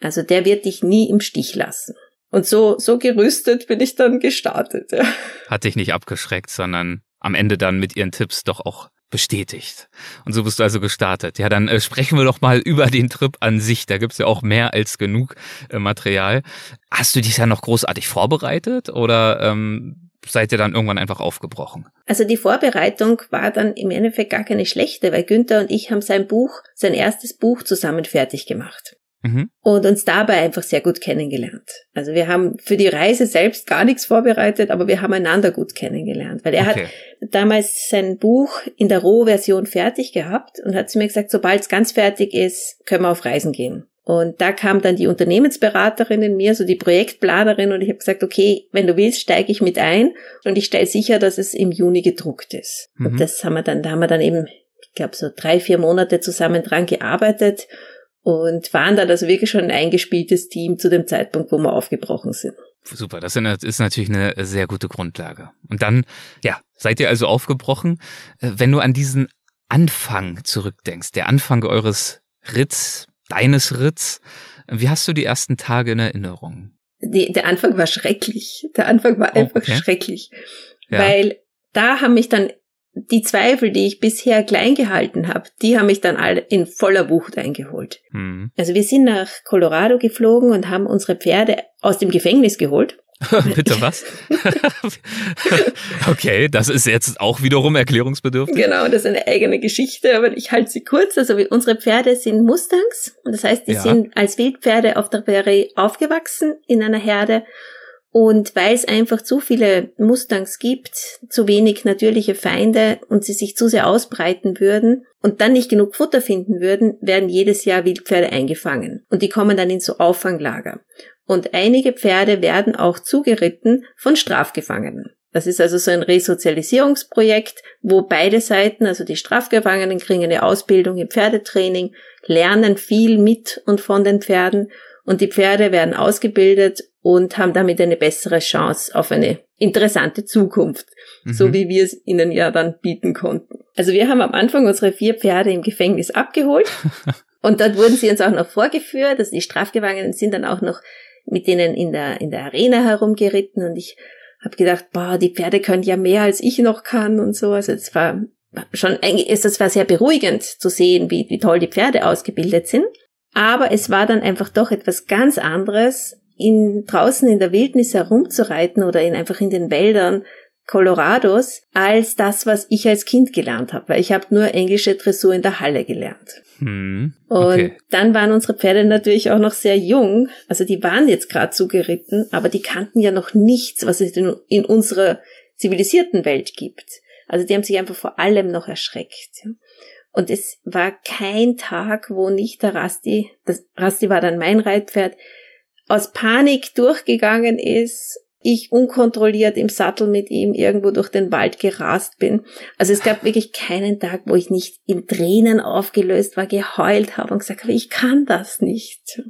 Also der wird dich nie im Stich lassen. Und so, so gerüstet bin ich dann gestartet. Ja. Hat dich nicht abgeschreckt, sondern am Ende dann mit ihren Tipps doch auch bestätigt. Und so bist du also gestartet. Ja, dann äh, sprechen wir doch mal über den Trip an sich. Da gibt's ja auch mehr als genug äh, Material. Hast du dich da noch großartig vorbereitet oder ähm, seid ihr dann irgendwann einfach aufgebrochen? Also die Vorbereitung war dann im Endeffekt gar keine schlechte, weil Günther und ich haben sein Buch, sein erstes Buch zusammen fertig gemacht. Mhm. und uns dabei einfach sehr gut kennengelernt. Also wir haben für die Reise selbst gar nichts vorbereitet, aber wir haben einander gut kennengelernt, weil er Okay. hat damals sein Buch in der Rohversion fertig gehabt und hat zu mir gesagt, sobald es ganz fertig ist, können wir auf Reisen gehen. Und da kam dann die Unternehmensberaterin in mir, so die Projektplanerin, und ich habe gesagt, okay, wenn du willst, steige ich mit ein und ich stelle sicher, dass es im Juni gedruckt ist. Mhm. Und das haben wir dann, da haben wir dann eben, ich glaube, so drei, vier Monate zusammen dran gearbeitet und waren dann also wirklich schon ein eingespieltes Team zu dem Zeitpunkt, wo wir aufgebrochen sind. Super, das ist natürlich eine sehr gute Grundlage. Und dann, ja, seid ihr also aufgebrochen. Äh, Wenn du an diesen Anfang zurückdenkst, der Anfang eures Ritts, deines Ritts, wie hast du die ersten Tage in Erinnerung? Die, der Anfang war schrecklich. Der Anfang war einfach okay. schrecklich. Ja. Weil da haben mich dann die Zweifel, die ich bisher klein gehalten habe, die haben mich dann alle in voller Wucht eingeholt. Hm. Also wir sind nach Colorado geflogen und haben unsere Pferde aus dem Gefängnis geholt. Bitte was? okay, das ist jetzt auch wiederum erklärungsbedürftig. Genau, das ist eine eigene Geschichte, aber ich halte sie kurz. Also unsere Pferde sind Mustangs und das heißt, die Ja. sind als Wildpferde auf der Prärie aufgewachsen in einer Herde. Und weil es einfach zu viele Mustangs gibt, zu wenig natürliche Feinde und sie sich zu sehr ausbreiten würden und dann nicht genug Futter finden würden, werden jedes Jahr Wildpferde eingefangen. Und die kommen dann in so Auffanglager. Und einige Pferde werden auch zugeritten von Strafgefangenen. Das ist also so ein Resozialisierungsprojekt, wo beide Seiten, also die Strafgefangenen kriegen eine Ausbildung im Pferdetraining, lernen viel mit und von den Pferden und die Pferde werden ausgebildet und haben damit eine bessere Chance auf eine interessante Zukunft, so Mhm. wie wir es ihnen ja dann bieten konnten. Also wir haben am Anfang unsere vier Pferde im Gefängnis abgeholt und dort wurden sie uns auch noch vorgeführt, also die Strafgefangenen sind dann auch noch mit denen in der, in der Arena herumgeritten und ich habe gedacht, boah, die Pferde können ja mehr als ich noch kann und so. Also es war schon eigentlich, ist das war sehr beruhigend zu sehen, wie, wie toll die Pferde ausgebildet sind. Aber es war dann einfach doch etwas ganz anderes, in, draußen in der Wildnis herumzureiten oder in, einfach in den Wäldern Colorados als das, was ich als Kind gelernt habe, weil ich habe nur englische Dressur in der Halle gelernt. Hm, okay. Und dann waren unsere Pferde natürlich auch noch sehr jung, also die waren jetzt gerade zugeritten, aber die kannten ja noch nichts, was es in, in unserer zivilisierten Welt gibt. Also die haben sich einfach vor allem noch erschreckt. Und es war kein Tag, wo nicht der Rasti, das Rasti war dann mein Reitpferd, aus Panik durchgegangen ist ich unkontrolliert im Sattel mit ihm irgendwo durch den Wald gerast bin. Also es gab wirklich keinen Tag, wo ich nicht in Tränen aufgelöst war, geheult habe und gesagt habe, ich kann das nicht.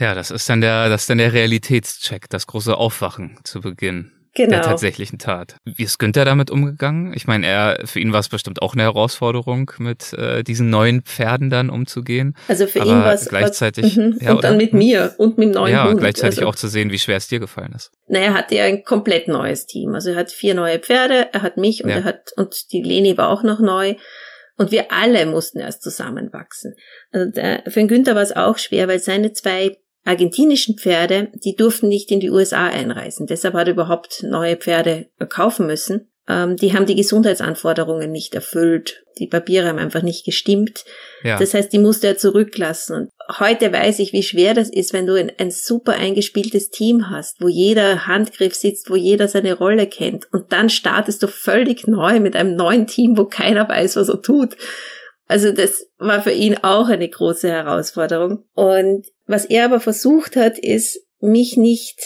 Ja, das ist dann der, das ist dann der Realitätscheck, das große Aufwachen zu Beginn genau. der tatsächlichen Tat. Wie ist Günther damit umgegangen? Ich meine, er, für ihn war es bestimmt auch eine Herausforderung, mit äh, diesen neuen Pferden dann umzugehen. Also für Aber ihn war es gleichzeitig. Was, ja, und dann mit mir und mit dem neuen ja, Hund. Ja, gleichzeitig also, auch zu sehen, wie schwer es dir gefallen ist. Naja, er hatte ja ein komplett neues Team. Also er hat vier neue Pferde, er hat mich und ja. er hat und die Leni war auch noch neu. Und wir alle mussten erst zusammenwachsen. Also der, für den Günther war es auch schwer, weil seine zwei argentinischen Pferde, die durften nicht in die USA einreisen. Deshalb hat er überhaupt neue Pferde kaufen müssen. Ähm, die haben die Gesundheitsanforderungen nicht erfüllt. Die Papiere haben einfach nicht gestimmt. Ja. Das heißt, die musste er zurücklassen. Und heute weiß ich, wie schwer das ist, wenn du ein, ein super eingespieltes Team hast, wo jeder Handgriff sitzt, wo jeder seine Rolle kennt. Und dann startest du völlig neu mit einem neuen Team, wo keiner weiß, was er tut. Also das war für ihn auch eine große Herausforderung. Und was er aber versucht hat, ist, mich nicht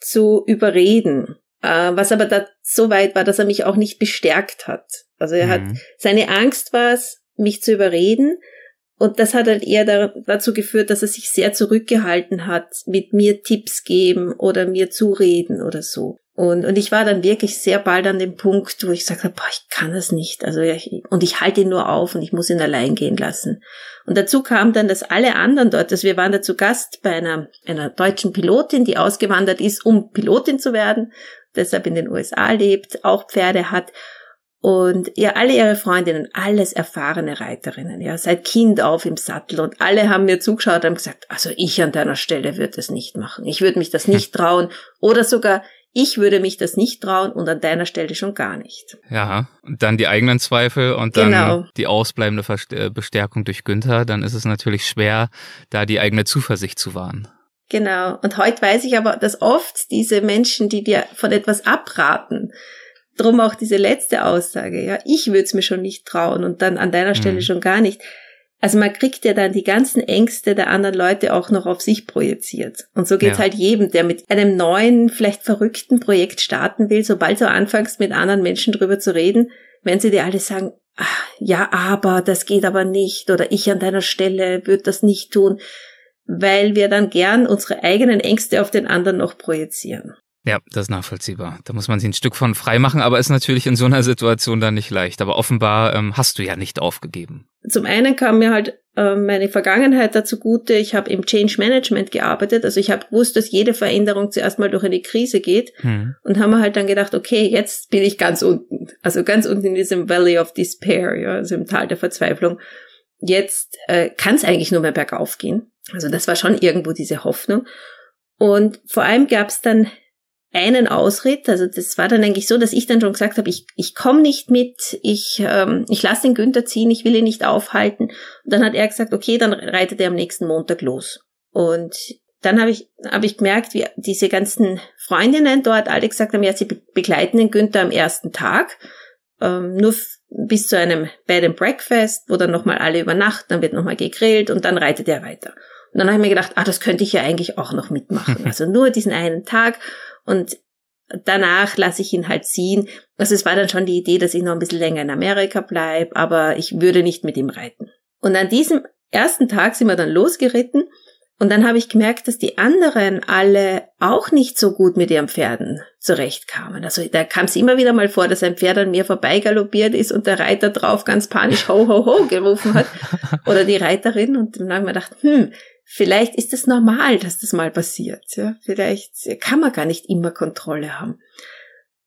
zu überreden. Äh, was aber da so weit war, dass er mich auch nicht bestärkt hat. Also er mhm. hat, seine Angst war es, mich zu überreden. Und das hat halt eher dazu geführt, dass er sich sehr zurückgehalten hat, mit mir Tipps geben oder mir zureden oder so. Und, und ich war dann wirklich sehr bald an dem Punkt, wo ich sagte, boah, ich kann das nicht. Also ich, und ich halte ihn nur auf und ich muss ihn allein gehen lassen. Und dazu kam dann, dass alle anderen dort, also wir waren da zu Gast bei einer, einer deutschen Pilotin, die ausgewandert ist, um Pilotin zu werden, deshalb in den USA lebt, auch Pferde hat. Und ja, alle ihre Freundinnen, alles erfahrene Reiterinnen, ja, seit Kind auf im Sattel. Und alle haben mir zugeschaut und haben gesagt, also ich an deiner Stelle würde das nicht machen. Ich würde mich das nicht trauen. Oder sogar, ich würde mich das nicht trauen und an deiner Stelle schon gar nicht. Ja, und dann die eigenen Zweifel und dann genau. die ausbleibende äh, Bestärkung durch Günther, dann ist es natürlich schwer, da die eigene Zuversicht zu wahren. Genau. Und heute weiß ich aber, dass oft diese Menschen, die dir von etwas abraten, drum auch diese letzte Aussage, ja, ich würde es mir schon nicht trauen und dann an deiner Stelle mhm. schon gar nicht. Also man kriegt ja dann die ganzen Ängste der anderen Leute auch noch auf sich projiziert. Und so geht's ja. halt jedem, der mit einem neuen, vielleicht verrückten Projekt starten will. Sobald du anfängst, mit anderen Menschen drüber zu reden, wenn sie dir alle sagen, ach, ja, aber das geht aber nicht oder ich an deiner Stelle würde das nicht tun, weil wir dann gern unsere eigenen Ängste auf den anderen noch projizieren. Ja, das ist nachvollziehbar. Da muss man sich ein Stück von frei machen, aber ist natürlich in so einer Situation dann nicht leicht. Aber offenbar ähm, hast du ja nicht aufgegeben. Zum einen kam mir halt äh, meine Vergangenheit dazu gute. Ich habe im Change Management gearbeitet. Also ich habe gewusst, dass jede Veränderung zuerst mal durch eine Krise geht. Hm. Und haben wir halt dann gedacht, okay, jetzt bin ich ganz unten. Also ganz unten in diesem Valley of Despair, ja, also im Tal der Verzweiflung. Jetzt äh, kann es eigentlich nur mehr bergauf gehen. Also das war schon irgendwo diese Hoffnung. Und vor allem gab es dann einen Ausritt. Also das war dann eigentlich so, dass ich dann schon gesagt habe, ich, ich komme nicht mit, ich, ähm, ich lasse den Günther ziehen, ich will ihn nicht aufhalten. Und dann hat er gesagt, okay, dann reitet er am nächsten Montag los. Und dann habe ich, hab ich gemerkt, wie diese ganzen Freundinnen dort alle gesagt haben, ja, sie begleiten den Günther am ersten Tag, ähm, nur bis zu einem Bed and Breakfast, wo dann nochmal alle übernachten, dann wird nochmal gegrillt und dann reitet er weiter. Und dann habe ich mir gedacht, ah, das könnte ich ja eigentlich auch noch mitmachen. Also nur diesen einen Tag und danach lasse ich ihn halt ziehen. Also es war dann schon die Idee, dass ich noch ein bisschen länger in Amerika bleib, aber ich würde nicht mit ihm reiten. Und an diesem ersten Tag sind wir dann losgeritten und dann habe ich gemerkt, dass die anderen alle auch nicht so gut mit ihren Pferden zurechtkamen. Also da kam es immer wieder mal vor, dass ein Pferd an mir vorbeigaloppiert ist und der Reiter drauf ganz panisch ho ho ho gerufen hat oder die Reiterin und dann habe ich mir gedacht, hm, Vielleicht ist es normal, dass das mal passiert. Ja? Vielleicht kann man gar nicht immer Kontrolle haben.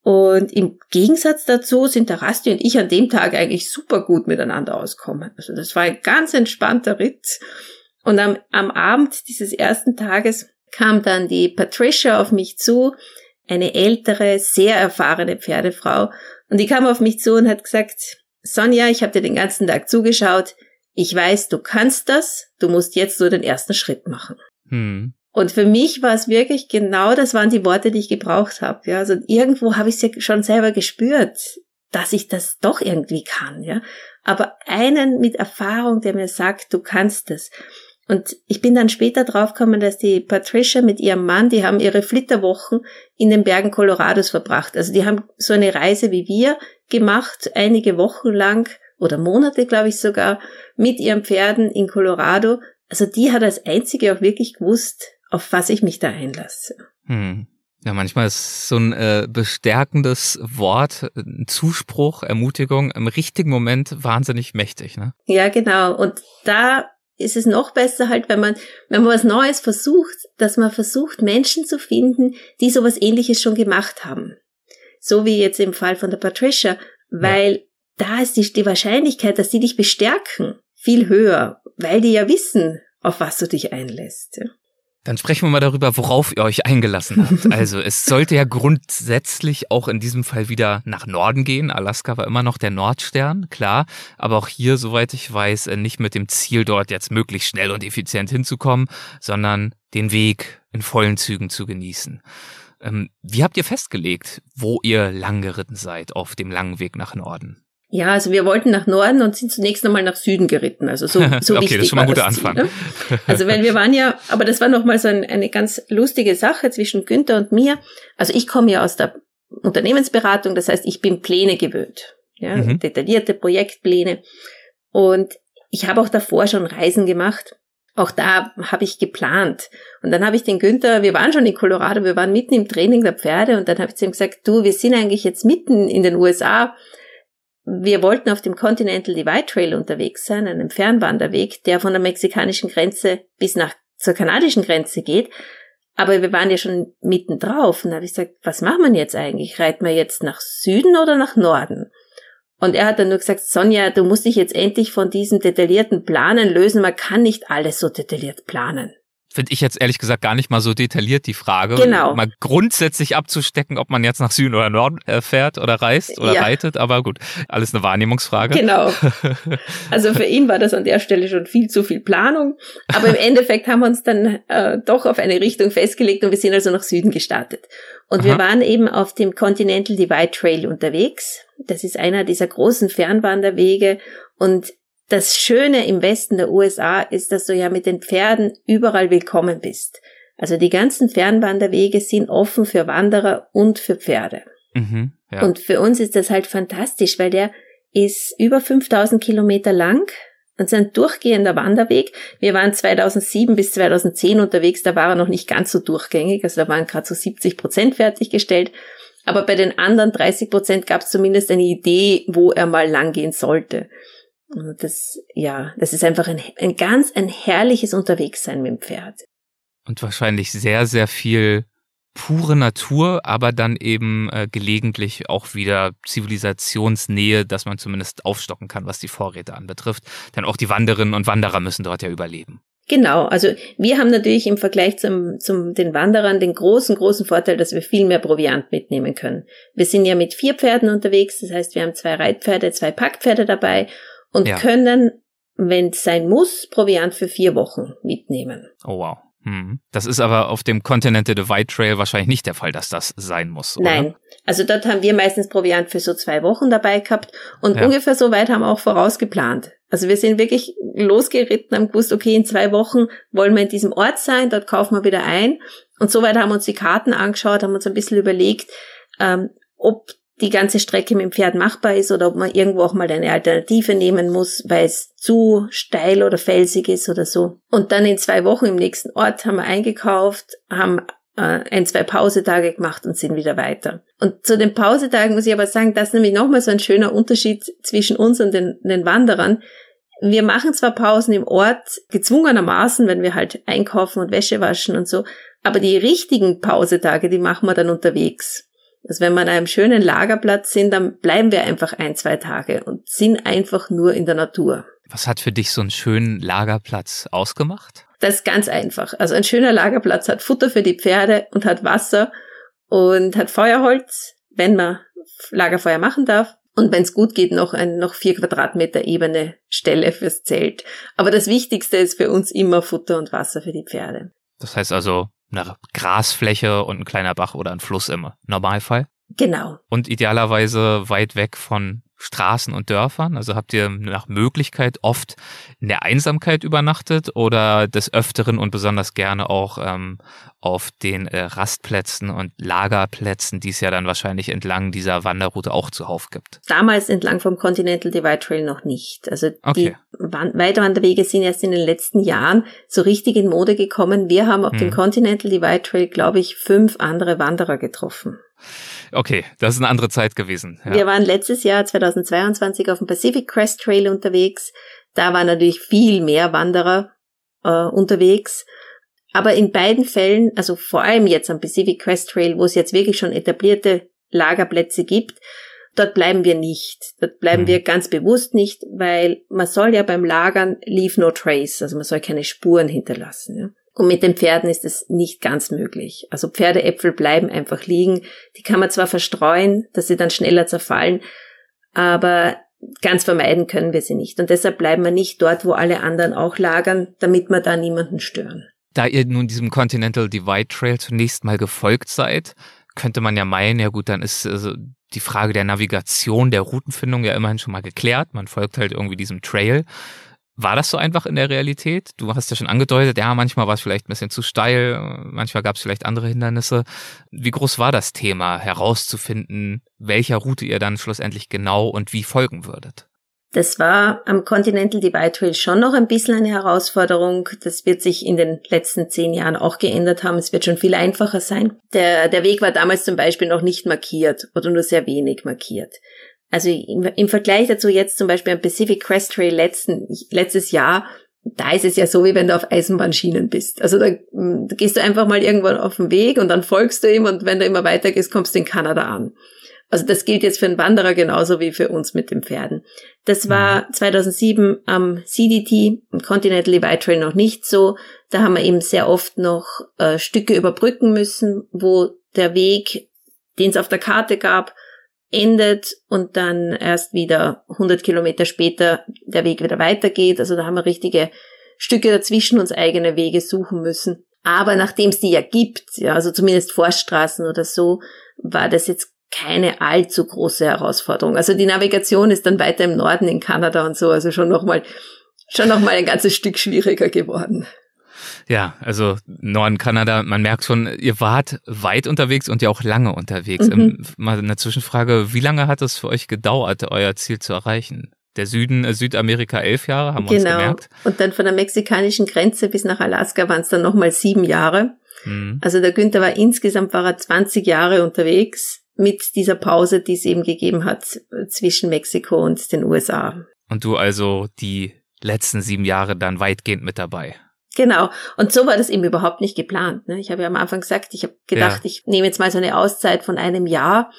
Und im Gegensatz dazu sind der Rasti und ich an dem Tag eigentlich super gut miteinander auskommen. Also das war ein ganz entspannter Ritt. Und am, am Abend dieses ersten Tages kam dann die Patricia auf mich zu, eine ältere, sehr erfahrene Pferdefrau, und die kam auf mich zu und hat gesagt, Sonja, ich habe dir den ganzen Tag zugeschaut, ich weiß, du kannst das, du musst jetzt nur den ersten Schritt machen. Hm. Und für mich war es wirklich genau, das waren die Worte, die ich gebraucht habe. Ja, also irgendwo habe ich es ja schon selber gespürt, dass ich das doch irgendwie kann. Ja, aber einen mit Erfahrung, der mir sagt, du kannst es. Und ich bin dann später draufgekommen, dass die Patricia mit ihrem Mann, die haben ihre Flitterwochen in den Bergen Colorados verbracht. Also die haben so eine Reise wie wir gemacht, einige Wochen lang oder Monate, glaube ich sogar, mit ihren Pferden in Colorado. Also die hat als einzige auch wirklich gewusst, auf was ich mich da einlasse. Hm. Ja, manchmal ist so ein äh, bestärkendes Wort, ein Zuspruch, Ermutigung im richtigen Moment wahnsinnig mächtig, ne? Ja, genau. Und da ist es noch besser halt, wenn man, wenn man was Neues versucht, dass man versucht, Menschen zu finden, die sowas ähnliches schon gemacht haben. So wie jetzt im Fall von der Patricia, weil ja. Da ist die, die Wahrscheinlichkeit, dass die dich bestärken, viel höher, weil die ja wissen, auf was du dich einlässt. Dann sprechen wir mal darüber, worauf ihr euch eingelassen habt. Also es sollte ja grundsätzlich auch in diesem Fall wieder nach Norden gehen. Alaska war immer noch der Nordstern, klar. Aber auch hier, soweit ich weiß, äh, nicht mit dem Ziel, dort jetzt möglichst schnell und effizient hinzukommen, sondern den Weg in vollen Zügen zu genießen. Ähm, wie habt ihr festgelegt, wo ihr lang geritten seid auf dem langen Weg nach Norden? Ja, also wir wollten nach Norden und sind zunächst einmal nach Süden geritten. Also so, so okay, richtig das ist schon mal ein guter Anfang. Ne? Also wenn wir waren ja, aber das war nochmal so ein, eine ganz lustige Sache zwischen Günther und mir. Also ich komme ja aus der Unternehmensberatung, das heißt, ich bin Pläne gewöhnt. Ja, mhm. detaillierte Projektpläne. Und ich habe auch davor schon Reisen gemacht. Auch da habe ich geplant. Und dann habe ich den Günther, wir waren schon in Colorado, wir waren mitten im Training der Pferde und dann habe ich zu ihm gesagt, du, wir sind eigentlich jetzt mitten in den USA wir wollten auf dem Continental Divide Trail unterwegs sein, einem Fernwanderweg, der von der mexikanischen Grenze bis nach zur kanadischen Grenze geht. Aber wir waren ja schon mitten drauf und da habe ich gesagt, was machen wir jetzt eigentlich? Reiten wir jetzt nach Süden oder nach Norden? Und er hat dann nur gesagt, Sonja, du musst dich jetzt endlich von diesem detaillierten Planen lösen. Man kann nicht alles so detailliert planen finde ich jetzt ehrlich gesagt gar nicht mal so detailliert die Frage. Genau. Mal grundsätzlich abzustecken, ob man jetzt nach Süden oder Norden äh, fährt oder reist oder ja. reitet, aber gut, alles eine Wahrnehmungsfrage. Genau. Also für ihn war das an der Stelle schon viel zu viel Planung, aber im Endeffekt haben wir uns dann äh, doch auf eine Richtung festgelegt und wir sind also nach Süden gestartet. Und Aha. wir waren eben auf dem Continental Divide Trail unterwegs. Das ist einer dieser großen Fernwanderwege und das Schöne im Westen der USA ist, dass du ja mit den Pferden überall willkommen bist. Also die ganzen Fernwanderwege sind offen für Wanderer und für Pferde. Mhm, ja. Und für uns ist das halt fantastisch, weil der ist über 5000 Kilometer lang und ist ein durchgehender Wanderweg. Wir waren 2007 bis 2010 unterwegs, da war er noch nicht ganz so durchgängig, also da waren gerade so 70 Prozent fertiggestellt. Aber bei den anderen 30 Prozent gab es zumindest eine Idee, wo er mal lang gehen sollte. Und das, ja, das ist einfach ein, ein ganz ein herrliches Unterwegssein mit dem Pferd. Und wahrscheinlich sehr, sehr viel pure Natur, aber dann eben äh, gelegentlich auch wieder Zivilisationsnähe, dass man zumindest aufstocken kann, was die Vorräte anbetrifft. Denn auch die Wanderinnen und Wanderer müssen dort ja überleben. Genau, also wir haben natürlich im Vergleich zum, zum den Wanderern den großen, großen Vorteil, dass wir viel mehr Proviant mitnehmen können. Wir sind ja mit vier Pferden unterwegs, das heißt, wir haben zwei Reitpferde, zwei Packpferde dabei und ja. können, wenn es sein muss, Proviant für vier Wochen mitnehmen. Oh wow. Hm. Das ist aber auf dem Continental Divide Trail wahrscheinlich nicht der Fall, dass das sein muss, oder? Nein. Also dort haben wir meistens Proviant für so zwei Wochen dabei gehabt und ja. ungefähr so weit haben wir auch vorausgeplant. Also wir sind wirklich losgeritten, haben gewusst, okay, in zwei Wochen wollen wir in diesem Ort sein, dort kaufen wir wieder ein. Und soweit haben wir uns die Karten angeschaut, haben uns ein bisschen überlegt, ähm, ob die ganze Strecke mit dem Pferd machbar ist oder ob man irgendwo auch mal eine Alternative nehmen muss, weil es zu steil oder felsig ist oder so. Und dann in zwei Wochen im nächsten Ort haben wir eingekauft, haben äh, ein, zwei Pausetage gemacht und sind wieder weiter. Und zu den Pausetagen muss ich aber sagen, das ist nämlich nochmal so ein schöner Unterschied zwischen uns und den, den Wanderern. Wir machen zwar Pausen im Ort gezwungenermaßen, wenn wir halt einkaufen und Wäsche waschen und so, aber die richtigen Pausetage, die machen wir dann unterwegs. Also wenn wir an einem schönen Lagerplatz sind, dann bleiben wir einfach ein, zwei Tage und sind einfach nur in der Natur. Was hat für dich so einen schönen Lagerplatz ausgemacht? Das ist ganz einfach. Also ein schöner Lagerplatz hat Futter für die Pferde und hat Wasser und hat Feuerholz, wenn man Lagerfeuer machen darf. Und wenn es gut geht, noch ein noch vier Quadratmeter ebene Stelle fürs Zelt. Aber das Wichtigste ist für uns immer Futter und Wasser für die Pferde. Das heißt also eine Grasfläche und ein kleiner Bach oder ein Fluss im Normalfall? Genau. Und idealerweise weit weg von Straßen und Dörfern? Also habt ihr nach Möglichkeit oft in der Einsamkeit übernachtet oder des Öfteren und besonders gerne auch ähm, auf den äh, Rastplätzen und Lagerplätzen, die es ja dann wahrscheinlich entlang dieser Wanderroute auch zuhauf gibt? Damals entlang vom Continental Divide Trail noch nicht. Also okay. die Weiterwanderwege sind erst in den letzten Jahren so richtig in Mode gekommen. Wir haben auf hm. dem Continental Divide Trail, glaube ich, fünf andere Wanderer getroffen. Okay, das ist eine andere Zeit gewesen. Ja. Wir waren letztes Jahr 2022 auf dem Pacific Crest Trail unterwegs. Da waren natürlich viel mehr Wanderer äh, unterwegs. Aber in beiden Fällen, also vor allem jetzt am Pacific Crest Trail, wo es jetzt wirklich schon etablierte Lagerplätze gibt, dort bleiben wir nicht. Dort bleiben mhm. wir ganz bewusst nicht, weil man soll ja beim Lagern leave no trace, also man soll keine Spuren hinterlassen. Ja. Und mit den Pferden ist es nicht ganz möglich. Also Pferdeäpfel bleiben einfach liegen. Die kann man zwar verstreuen, dass sie dann schneller zerfallen, aber ganz vermeiden können wir sie nicht. Und deshalb bleiben wir nicht dort, wo alle anderen auch lagern, damit wir da niemanden stören. Da ihr nun diesem Continental Divide Trail zunächst mal gefolgt seid, könnte man ja meinen, ja gut, dann ist also die Frage der Navigation, der Routenfindung ja immerhin schon mal geklärt. Man folgt halt irgendwie diesem Trail. War das so einfach in der Realität? Du hast ja schon angedeutet, ja, manchmal war es vielleicht ein bisschen zu steil, manchmal gab es vielleicht andere Hindernisse. Wie groß war das Thema, herauszufinden, welcher Route ihr dann schlussendlich genau und wie folgen würdet? Das war am Continental Divide Trail schon noch ein bisschen eine Herausforderung. Das wird sich in den letzten zehn Jahren auch geändert haben. Es wird schon viel einfacher sein. Der, der Weg war damals zum Beispiel noch nicht markiert oder nur sehr wenig markiert. Also im, im Vergleich dazu jetzt zum Beispiel am Pacific Crest Trail letzten, letztes Jahr, da ist es ja so, wie wenn du auf Eisenbahnschienen bist. Also da, da gehst du einfach mal irgendwann auf den Weg und dann folgst du ihm und wenn du immer weiter gehst, kommst du in Kanada an. Also das gilt jetzt für einen Wanderer genauso wie für uns mit den Pferden. Das war 2007 mhm. am CDT, im Continental Divide Trail noch nicht so. Da haben wir eben sehr oft noch äh, Stücke überbrücken müssen, wo der Weg, den es auf der Karte gab, endet und dann erst wieder 100 Kilometer später der Weg wieder weitergeht. Also da haben wir richtige Stücke dazwischen uns eigene Wege suchen müssen. Aber nachdem es die ja gibt, ja, also zumindest Forststraßen oder so, war das jetzt keine allzu große Herausforderung. Also die Navigation ist dann weiter im Norden in Kanada und so, also schon nochmal, schon noch mal ein ganzes Stück schwieriger geworden. Ja, also Norden Kanada, man merkt schon, ihr wart weit unterwegs und ja auch lange unterwegs. Mhm. Mal eine Zwischenfrage, wie lange hat es für euch gedauert, euer Ziel zu erreichen? Der Süden, äh, Südamerika elf Jahre, haben wir genau. uns gemerkt. Und dann von der mexikanischen Grenze bis nach Alaska waren es dann nochmal sieben Jahre. Mhm. Also der Günther war insgesamt war er 20 Jahre unterwegs mit dieser Pause, die es eben gegeben hat äh, zwischen Mexiko und den USA. Und du also die letzten sieben Jahre dann weitgehend mit dabei. Genau. Und so war das eben überhaupt nicht geplant. Ne? Ich habe ja am Anfang gesagt, ich habe gedacht, ja. ich nehme jetzt mal so eine Auszeit von einem Jahr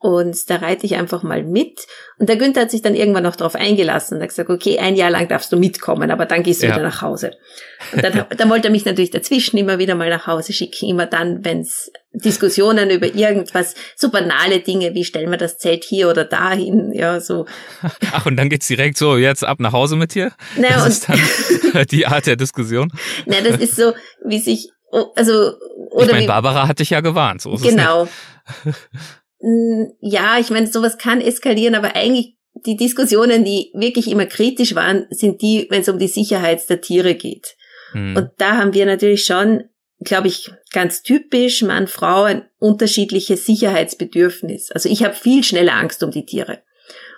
und da reite ich einfach mal mit. Und der Günther hat sich dann irgendwann noch darauf eingelassen und hat gesagt, okay, ein Jahr lang darfst du mitkommen, aber dann gehst du ja. wieder nach Hause. Und dann, dann wollte er mich natürlich dazwischen immer wieder mal nach Hause schicken, immer dann, wenn es Diskussionen über irgendwas, so banale Dinge, wie stellen wir das Zelt hier oder dahin, ja, so. Ach, und dann geht's direkt so, jetzt ab nach Hause mit dir? Na, das ist dann die Art der Diskussion? Na, das ist so, wie sich, also, oder ich meine, Barbara hat dich ja gewarnt, so ist Genau. Ja, ich meine, sowas kann eskalieren, aber eigentlich die Diskussionen, die wirklich immer kritisch waren, sind die, wenn es um die Sicherheit der Tiere geht. Hm. Und da haben wir natürlich schon, glaube ich, ganz typisch Mann, Frau ein unterschiedliches Sicherheitsbedürfnis. Also ich habe viel schneller Angst um die Tiere.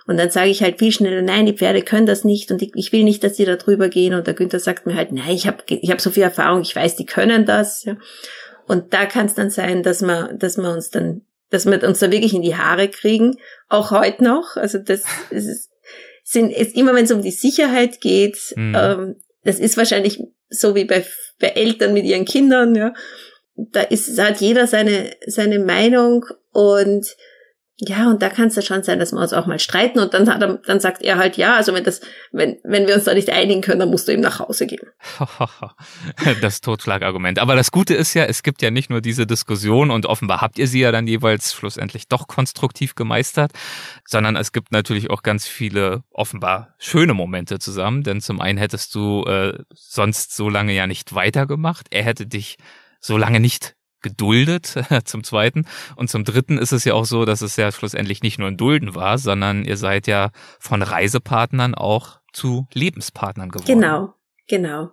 Und dann sage ich halt viel schneller, nein, die Pferde können das nicht und ich, ich will nicht, dass die da drüber gehen. Und der Günther sagt mir halt, nein, ich habe ich hab so viel Erfahrung, ich weiß, die können das. Ja. Und da kann es dann sein, dass man, dass man uns dann dass wir uns da wirklich in die Haare kriegen, auch heute noch. Also das ist, sind ist immer, wenn es um die Sicherheit geht, mhm. ähm, das ist wahrscheinlich so wie bei, bei Eltern mit ihren Kindern, ja. Da ist, hat jeder seine, seine Meinung und Ja, und da kann es ja schon sein, dass wir uns auch mal streiten und dann, hat er, dann sagt er halt, ja, also wenn das, wenn, wenn wir uns da nicht einigen können, dann musst du ihm nach Hause gehen. das Totschlagargument. Aber das Gute ist ja, es gibt ja nicht nur diese Diskussion und offenbar habt ihr sie ja dann jeweils schlussendlich doch konstruktiv gemeistert, sondern es gibt natürlich auch ganz viele offenbar schöne Momente zusammen, denn zum einen hättest du äh, sonst so lange ja nicht weitergemacht. Er hätte dich so lange nicht geduldet, zum Zweiten. Und zum Dritten ist es ja auch so, dass es ja schlussendlich nicht nur ein Dulden war, sondern ihr seid ja von Reisepartnern auch zu Lebenspartnern geworden. Genau, genau.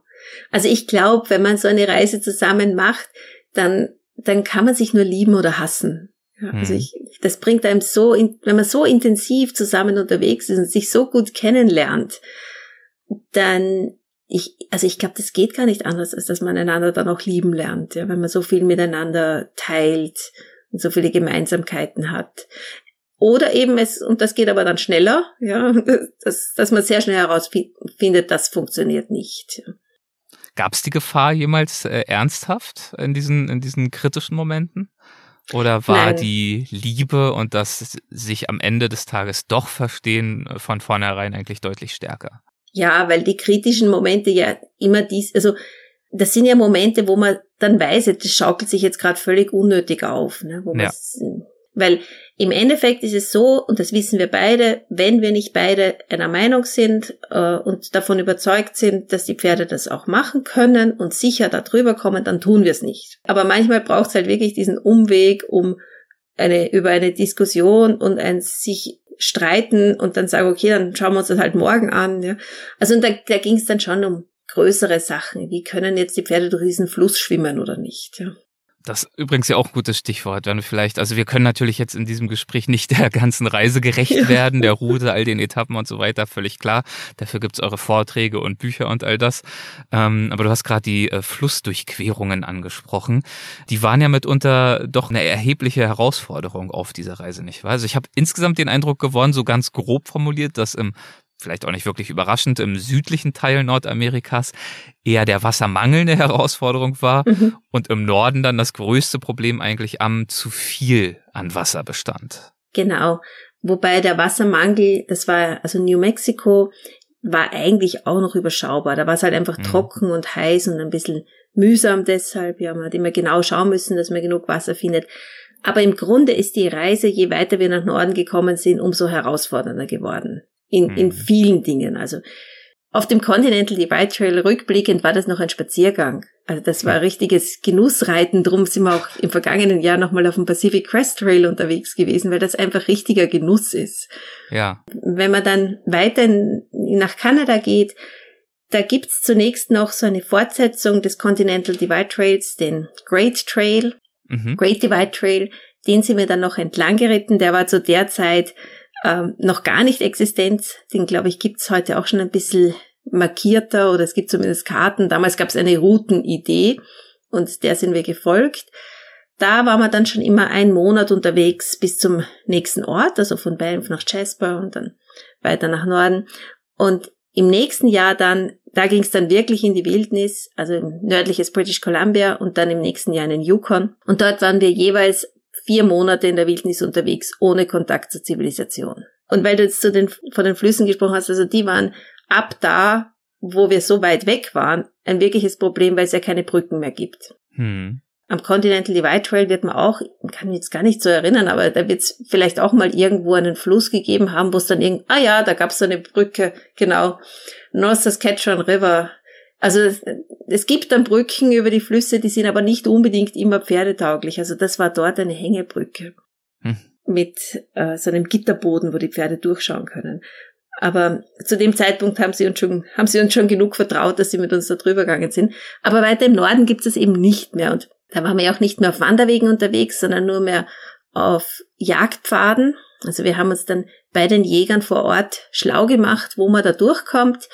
Also ich glaube, wenn man so eine Reise zusammen macht, dann, dann kann man sich nur lieben oder hassen. Ja, also ich, das bringt einem so, wenn man so intensiv zusammen unterwegs ist und sich so gut kennenlernt, dann ich, also ich glaube, das geht gar nicht anders, als dass man einander dann auch lieben lernt, ja, wenn man so viel miteinander teilt und so viele Gemeinsamkeiten hat. Oder eben es, und das geht aber dann schneller, ja, dass, dass man sehr schnell herausfindet, das funktioniert nicht. Gab es die Gefahr jemals äh, ernsthaft in diesen, in diesen kritischen Momenten? Oder war Nein. die Liebe und das sich am Ende des Tages doch verstehen äh, von vornherein eigentlich deutlich stärker? Ja, weil die kritischen Momente ja immer dies, also das sind ja Momente, wo man dann weiß, das schaukelt sich jetzt gerade völlig unnötig auf, ne, wo ja. weil im Endeffekt ist es so, und das wissen wir beide, wenn wir nicht beide einer Meinung sind äh, und davon überzeugt sind, dass die Pferde das auch machen können und sicher darüber kommen, dann tun wir es nicht. Aber manchmal braucht es halt wirklich diesen Umweg, um eine, über eine Diskussion und ein sich streiten und dann sagen, okay, dann schauen wir uns das halt morgen an. Ja. Also und da, da ging es dann schon um größere Sachen. Wie können jetzt die Pferde durch diesen Fluss schwimmen oder nicht? Ja. Das ist übrigens ja auch ein gutes Stichwort, wenn wir vielleicht, also wir können natürlich jetzt in diesem Gespräch nicht der ganzen Reise gerecht ja. werden, der Route, all den Etappen und so weiter, völlig klar. Dafür gibt's eure Vorträge und Bücher und all das. Ähm, aber du hast gerade die äh, Flussdurchquerungen angesprochen. Die waren ja mitunter doch eine erhebliche Herausforderung auf dieser Reise, nicht wahr? Also ich habe insgesamt den Eindruck gewonnen, so ganz grob formuliert, dass im vielleicht auch nicht wirklich überraschend, im südlichen Teil Nordamerikas eher der Wassermangel eine Herausforderung war mhm. und im Norden dann das größte Problem eigentlich am zu viel an Wasser bestand. Genau. Wobei der Wassermangel, das war, also New Mexico, war eigentlich auch noch überschaubar. Da war es halt einfach mhm. trocken und heiß und ein bisschen mühsam deshalb. Ja, man hat immer genau schauen müssen, dass man genug Wasser findet. Aber im Grunde ist die Reise, je weiter wir nach Norden gekommen sind, umso herausfordernder geworden in, in mhm. vielen Dingen. Also auf dem Continental Divide Trail rückblickend war das noch ein Spaziergang. Also das war richtiges Genussreiten. Drum sind wir auch im vergangenen Jahr nochmal auf dem Pacific Crest Trail unterwegs gewesen, weil das einfach richtiger Genuss ist. Ja. Wenn man dann weiter nach Kanada geht, da gibt's zunächst noch so eine Fortsetzung des Continental Divide Trails, den Great Trail, mhm. Great Divide Trail. Den sind wir dann noch entlang geritten. Der war zu der Zeit ähm, noch gar nicht existent. Den, glaube ich, gibt's heute auch schon ein bisschen markierter oder es gibt zumindest Karten. Damals gab es eine Routenidee und der sind wir gefolgt. Da waren wir dann schon immer einen Monat unterwegs bis zum nächsten Ort, also von Banff nach Jasper und dann weiter nach Norden. Und im nächsten Jahr dann, da ging es dann wirklich in die Wildnis, also nördliches British Columbia und dann im nächsten Jahr in den Yukon. Und dort waren wir jeweils vier Monate in der Wildnis unterwegs, ohne Kontakt zur Zivilisation. Und weil du jetzt zu den, von den Flüssen gesprochen hast, also die waren ab da, wo wir so weit weg waren, ein wirkliches Problem, weil es ja keine Brücken mehr gibt. Hm. Am Continental Divide Trail wird man auch, kann mich jetzt gar nicht so erinnern, aber da wird es vielleicht auch mal irgendwo einen Fluss gegeben haben, wo es dann irgend, ah ja, da gab es so eine Brücke, genau, North Saskatchewan River, also es, es gibt dann Brücken über die Flüsse, die sind aber nicht unbedingt immer pferdetauglich. Also das war dort eine Hängebrücke hm. mit äh, so einem Gitterboden, wo die Pferde durchschauen können. Aber zu dem Zeitpunkt haben sie uns schon, haben sie uns schon genug vertraut, dass sie mit uns da drüber gegangen sind. Aber weiter im Norden gibt es eben nicht mehr. Und da waren wir ja auch nicht mehr auf Wanderwegen unterwegs, sondern nur mehr auf Jagdpfaden. Also wir haben uns dann bei den Jägern vor Ort schlau gemacht, wo man da durchkommt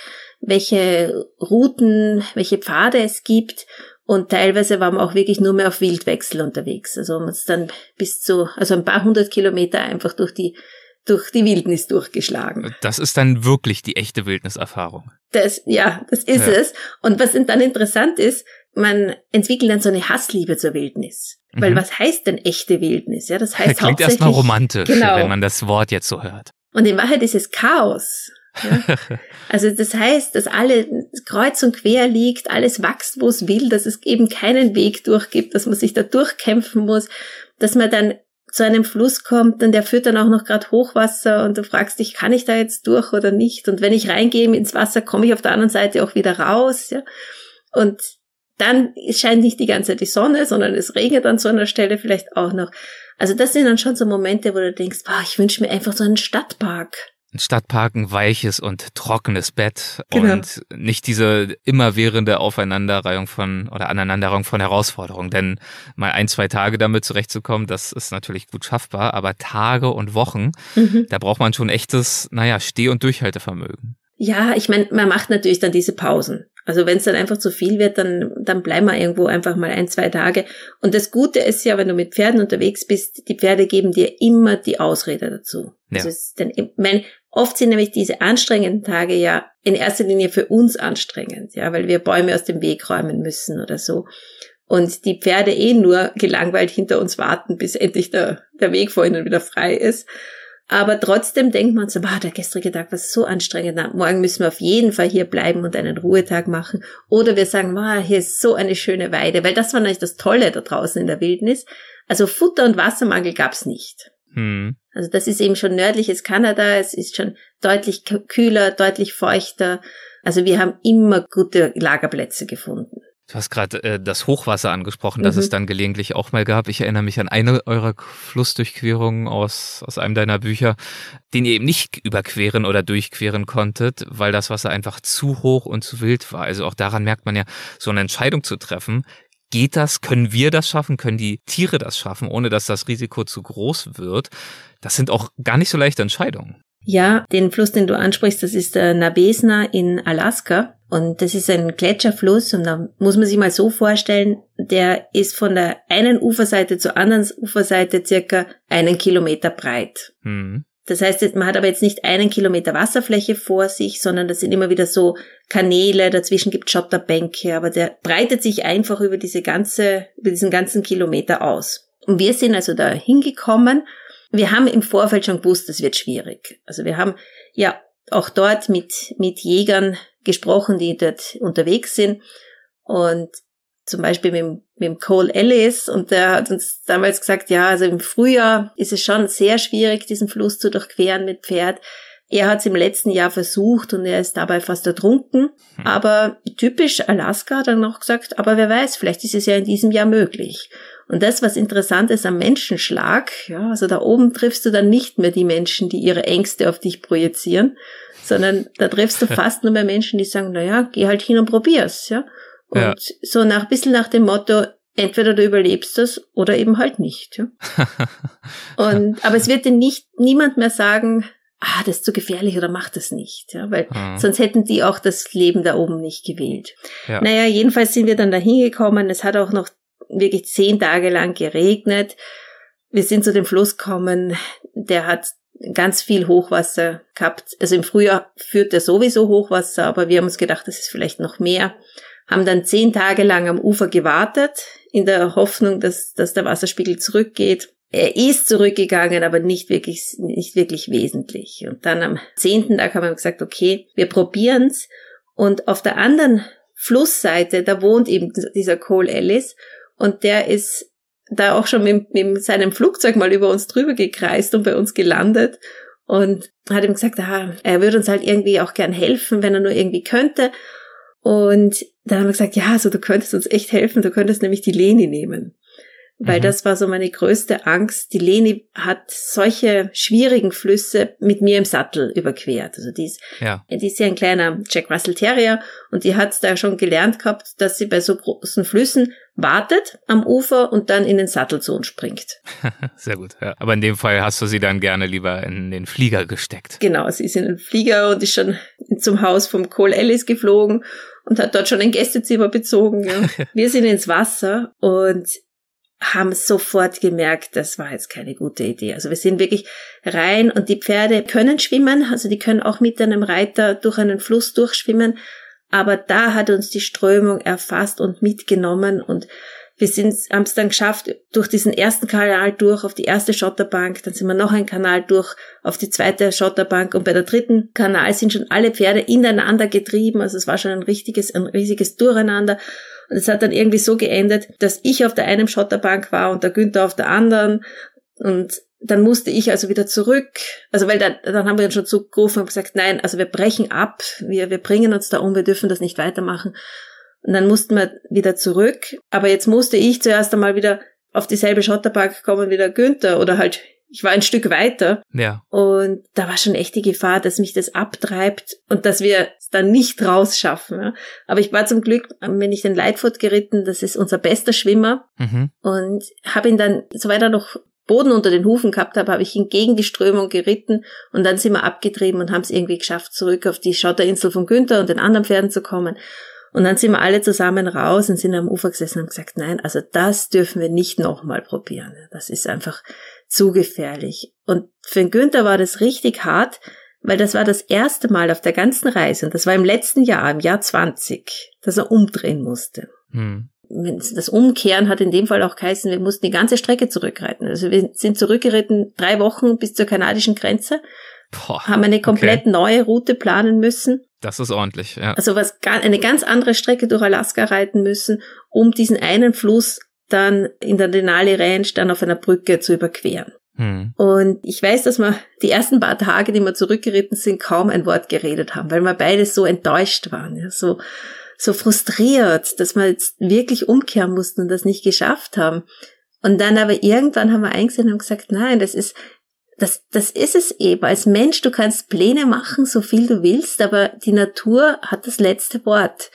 welche Routen, welche Pfade es gibt. Und teilweise waren wir auch wirklich nur mehr auf Wildwechsel unterwegs. Also haben uns dann bis zu, also ein paar hundert Kilometer einfach durch die, durch die Wildnis durchgeschlagen. Das ist dann wirklich die echte Wildniserfahrung. Das, ja, das ist ja. es. Und was dann interessant ist, man entwickelt dann so eine Hassliebe zur Wildnis. Weil mhm. was heißt denn echte Wildnis? Ja, das heißt Klingt erstmal romantisch, genau. wenn man das Wort jetzt so hört. Und in Wahrheit ist es Chaos. Also das heißt, dass alle kreuz und quer liegt, alles wächst, wo es will, dass es eben keinen Weg durchgibt, dass man sich da durchkämpfen muss, dass man dann zu einem Fluss kommt und der führt dann auch noch gerade Hochwasser und du fragst dich, kann ich da jetzt durch oder nicht? Und wenn ich reingehe ins Wasser, komme ich auf der anderen Seite auch wieder raus. Ja? Und dann scheint nicht die ganze Zeit die Sonne, sondern es regnet an so einer Stelle vielleicht auch noch. Also das sind dann schon so Momente, wo du denkst, boah, ich wünsche mir einfach so einen Stadtpark. Ein Stadtpark, ein weiches und trockenes Bett genau. und nicht diese immerwährende Aufeinanderreihung von oder Aneinanderreihung von Herausforderungen. Denn mal ein, zwei Tage damit zurechtzukommen, das ist natürlich gut schaffbar, aber Tage und Wochen, mhm. da braucht man schon echtes, naja, Steh- und Durchhaltevermögen. Ja, ich meine, man macht natürlich dann diese Pausen. Also wenn es dann einfach zu viel wird, dann, dann bleiben wir irgendwo einfach mal ein, zwei Tage. Und das Gute ist ja, wenn du mit Pferden unterwegs bist, die Pferde geben dir immer die Ausrede dazu. Ja. Also ist dann, mein, oft sind nämlich diese anstrengenden Tage ja in erster Linie für uns anstrengend, ja, weil wir Bäume aus dem Weg räumen müssen oder so. Und die Pferde eh nur gelangweilt hinter uns warten, bis endlich der, der Weg vor ihnen wieder frei ist. Aber trotzdem denkt man so, boah, der gestrige Tag war so anstrengend, morgen müssen wir auf jeden Fall hier bleiben und einen Ruhetag machen. Oder wir sagen, boah, hier ist so eine schöne Weide, weil das war natürlich das Tolle da draußen in der Wildnis. Also Futter- und Wassermangel gab's nicht. Hm. Also das ist eben schon nördliches Kanada, es ist schon deutlich kühler, deutlich feuchter. Also wir haben immer gute Lagerplätze gefunden. Du hast gerade äh, das Hochwasser angesprochen, das mhm. es dann gelegentlich auch mal gab. Ich erinnere mich an eine eurer Flussdurchquerungen aus, aus einem deiner Bücher, den ihr eben nicht überqueren oder durchqueren konntet, weil das Wasser einfach zu hoch und zu wild war. Also auch daran merkt man ja, so eine Entscheidung zu treffen. Geht das? Können wir das schaffen? Können die Tiere das schaffen, ohne dass das Risiko zu groß wird? Das sind auch gar nicht so leichte Entscheidungen. Ja, den Fluss, den du ansprichst, das ist der Nabesna in Alaska. Und das ist ein Gletscherfluss und da muss man sich mal so vorstellen, der ist von der einen Uferseite zur anderen Uferseite circa einen Kilometer breit. Mhm. Das heißt, man hat aber jetzt nicht einen Kilometer Wasserfläche vor sich, sondern das sind immer wieder so Kanäle, dazwischen gibt Schotterbänke, aber der breitet sich einfach über diese ganze, über diesen ganzen Kilometer aus. Und wir sind also da hingekommen wir haben im Vorfeld schon gewusst, das wird schwierig. Also wir haben ja auch dort mit, mit Jägern gesprochen, die dort unterwegs sind. Und zum Beispiel mit, mit dem Cole Ellis und der hat uns damals gesagt, ja, also im Frühjahr ist es schon sehr schwierig, diesen Fluss zu durchqueren mit Pferd. Er hat es im letzten Jahr versucht und er ist dabei fast ertrunken. Hm. Aber typisch Alaska hat er noch gesagt, aber wer weiß, vielleicht ist es ja in diesem Jahr möglich. Und das, was interessant ist am Menschenschlag, ja, also da oben triffst du dann nicht mehr die Menschen, die ihre Ängste auf dich projizieren, sondern da triffst du fast nur mehr Menschen, die sagen, na ja, geh halt hin und probier's, ja. Und ja. so nach, bisschen nach dem Motto, entweder du überlebst das oder eben halt nicht, ja. und, aber es wird dir nicht, niemand mehr sagen, ah, das ist zu gefährlich oder mach das nicht, ja, weil mhm. sonst hätten die auch das Leben da oben nicht gewählt. Ja. Naja, jedenfalls sind wir dann da hingekommen. Es hat auch noch wirklich zehn Tage lang geregnet. Wir sind zu dem Fluss gekommen, der hat ganz viel Hochwasser gehabt. Also im Frühjahr führt er sowieso Hochwasser, aber wir haben uns gedacht, das ist vielleicht noch mehr. Haben dann zehn Tage lang am Ufer gewartet, in der Hoffnung, dass, dass der Wasserspiegel zurückgeht. Er ist zurückgegangen, aber nicht wirklich, nicht wirklich wesentlich. Und dann am zehnten Tag haben wir gesagt, okay, wir probieren's. Und auf der anderen Flussseite, da wohnt eben dieser Cole Ellis und der ist da auch schon mit, mit seinem Flugzeug mal über uns drüber gekreist und bei uns gelandet und hat ihm gesagt, ah, er würde uns halt irgendwie auch gern helfen, wenn er nur irgendwie könnte. Und dann haben wir gesagt, ja, also du könntest uns echt helfen, du könntest nämlich die Leni nehmen. Weil mhm. das war so meine größte Angst. Die Leni hat solche schwierigen Flüsse mit mir im Sattel überquert. Also die ist, ja. die ist ja ein kleiner Jack Russell Terrier und die hat da schon gelernt gehabt, dass sie bei so großen Flüssen wartet am Ufer und dann in den Sattel zu uns springt. Sehr gut. Ja. Aber in dem Fall hast du sie dann gerne lieber in den Flieger gesteckt. Genau, sie ist in den Flieger und ist schon zum Haus vom Cole Ellis geflogen und hat dort schon ein Gästezimmer bezogen. Ja. Wir sind ins Wasser und haben sofort gemerkt, das war jetzt keine gute Idee. Also wir sind wirklich rein und die Pferde können schwimmen, also die können auch mit einem Reiter durch einen Fluss durchschwimmen, Aber da hat uns die Strömung erfasst und mitgenommen und wir sind, haben es dann geschafft, durch diesen ersten Kanal durch auf die erste Schotterbank, dann sind wir noch einen Kanal durch auf die zweite Schotterbank und bei der dritten Kanal sind schon alle Pferde ineinander getrieben, also es war schon ein richtiges, ein riesiges Durcheinander. Und es hat dann irgendwie so geendet, dass ich auf der einen Schotterbank war und der Günther auf der anderen und dann musste ich also wieder zurück, also weil dann, dann haben wir schon zugerufen und gesagt, nein, also wir brechen ab, wir, wir bringen uns da um, wir dürfen das nicht weitermachen. Und dann mussten wir wieder zurück. Aber jetzt musste ich zuerst einmal wieder auf dieselbe Schotterbank kommen wie der Günther oder halt, ich war ein Stück weiter. Ja. Und da war schon echt die Gefahr, dass mich das abtreibt und dass wir es dann nicht rausschaffen. Ja. Aber ich war zum Glück, wenn ich den Lightfoot geritten, das ist unser bester Schwimmer. Mhm. Und habe ihn dann, soweit er noch Boden unter den Hufen gehabt habe, habe ich ihn gegen die Strömung geritten und dann sind wir abgetrieben und haben es irgendwie geschafft, zurück auf die Schotterinsel von Günther und den anderen Pferden zu kommen. Und dann sind wir alle zusammen raus und sind am Ufer gesessen und haben gesagt, nein, also das dürfen wir nicht nochmal probieren. Das ist einfach zu gefährlich. Und für den Günther war das richtig hart, weil das war das erste Mal auf der ganzen Reise, und das war im letzten Jahr, im Jahr 20, dass er umdrehen musste. Hm. Das Umkehren hat in dem Fall auch geheißen, wir mussten die ganze Strecke zurückreiten. Also wir sind zurückgeritten drei Wochen bis zur kanadischen Grenze, Boah, haben eine komplett okay. neue Route planen müssen das ist ordentlich, ja. Also was eine ganz andere Strecke durch Alaska reiten müssen, um diesen einen Fluss dann in der Denali Range dann auf einer Brücke zu überqueren. Hm. Und ich weiß, dass wir die ersten paar Tage, die wir zurückgeritten sind, kaum ein Wort geredet haben, weil wir beide so enttäuscht waren, ja, so, so frustriert, dass wir jetzt wirklich umkehren mussten und das nicht geschafft haben. Und dann aber irgendwann haben wir eingesehen und gesagt, nein, das ist, das, das ist es eben. Als Mensch, du kannst Pläne machen, so viel du willst, aber die Natur hat das letzte Wort.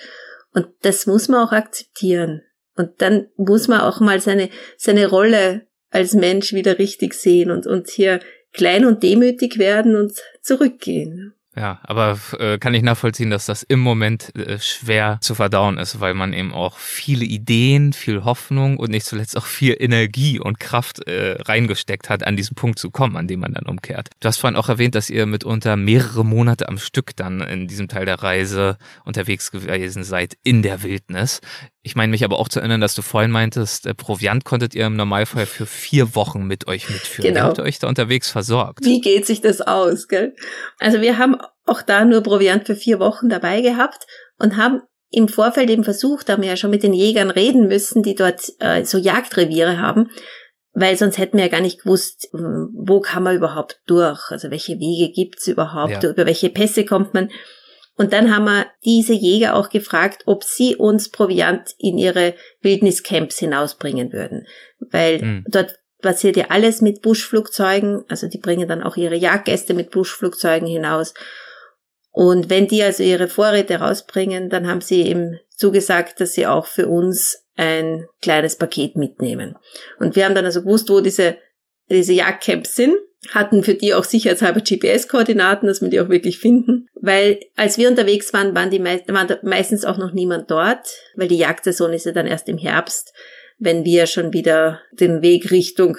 Und das muss man auch akzeptieren. Und dann muss man auch mal seine, seine Rolle als Mensch wieder richtig sehen und, und hier klein und demütig werden und zurückgehen. Ja, aber äh, kann ich nachvollziehen, dass das im Moment äh, schwer zu verdauen ist, weil man eben auch viele Ideen, viel Hoffnung und nicht zuletzt auch viel Energie und Kraft äh, reingesteckt hat, an diesen Punkt zu kommen, an dem man dann umkehrt. Du hast vorhin auch erwähnt, dass ihr mitunter mehrere Monate am Stück dann in diesem Teil der Reise unterwegs gewesen seid in der Wildnis. Ich meine mich aber auch zu erinnern, dass du vorhin meintest, äh, Proviant konntet ihr im Normalfall für vier Wochen mit euch mitführen. Genau. Wie habt ihr euch da unterwegs versorgt? Wie geht sich das aus, gell? Also wir haben auch da nur Proviant für vier Wochen dabei gehabt und haben im Vorfeld eben versucht, haben wir ja schon mit den Jägern reden müssen, die dort äh, so Jagdreviere haben, weil sonst hätten wir ja gar nicht gewusst, wo kann man überhaupt durch, also welche Wege gibt's überhaupt, ja. über welche Pässe kommt man. Und dann haben wir diese Jäger auch gefragt, ob sie uns Proviant in ihre Wildniscamps hinausbringen würden. Weil mhm. dort passiert ja alles mit Buschflugzeugen, also die bringen dann auch ihre Jagdgäste mit Buschflugzeugen hinaus. Und wenn die also ihre Vorräte rausbringen, dann haben sie eben zugesagt, dass sie auch für uns ein kleines Paket mitnehmen. Und wir haben dann also gewusst, wo diese, diese Jagdcamps sind hatten für die auch sicherheitshalber GPS-Koordinaten, dass wir die auch wirklich finden. Weil als wir unterwegs waren, waren die mei waren meistens auch noch niemand dort, weil die Jagdsaison ist ja dann erst im Herbst, wenn wir schon wieder den Weg Richtung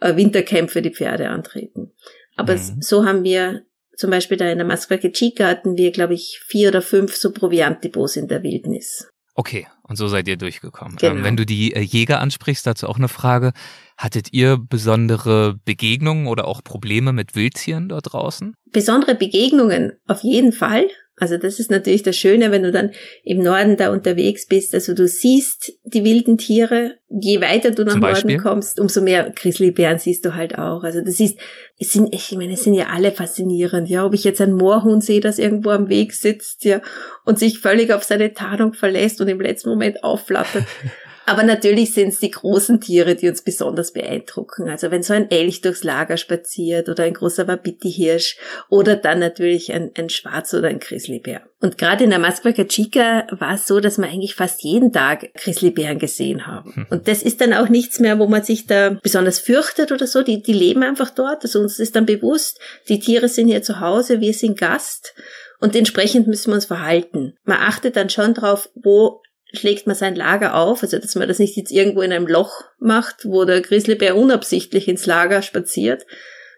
äh, Wintercamp für die Pferde antreten. Aber mhm. so haben wir zum Beispiel da in der Masquake Chica hatten wir, glaube ich, vier oder fünf so Proviantdepots in der Wildnis. Okay, und so seid ihr durchgekommen. Genau. Ähm, wenn du die äh, Jäger ansprichst, dazu auch eine Frage. Hattet ihr besondere Begegnungen oder auch Probleme mit Wildtieren dort draußen? Besondere Begegnungen auf jeden Fall. Also das ist natürlich das Schöne, wenn du dann im Norden da unterwegs bist. Also du siehst die wilden Tiere. Je weiter du nach Norden kommst, umso mehr Grizzlybären siehst du halt auch. Also das ist, es sind, ich meine, es sind ja alle faszinierend. Ja, ob ich jetzt ein Moorhuhn sehe, das irgendwo am Weg sitzt, ja, und sich völlig auf seine Tarnung verlässt und im letzten Moment aufflattert. Aber natürlich sind es die großen Tiere, die uns besonders beeindrucken. Also wenn so ein Elch durchs Lager spaziert oder ein großer Wapiti-Hirsch oder dann natürlich ein, ein Schwarz- oder ein Grizzlybär. Und gerade in der Masquaca Chica war es so, dass wir eigentlich fast jeden Tag Grizzlybären gesehen haben. Hm. Und das ist dann auch nichts mehr, wo man sich da besonders fürchtet oder so. Die, die leben einfach dort. Also uns ist dann bewusst, die Tiere sind hier zu Hause, wir sind Gast. Und entsprechend müssen wir uns verhalten. Man achtet dann schon drauf, wo schlägt man sein Lager auf, also dass man das nicht jetzt irgendwo in einem Loch macht, wo der Grizzlybär unabsichtlich ins Lager spaziert,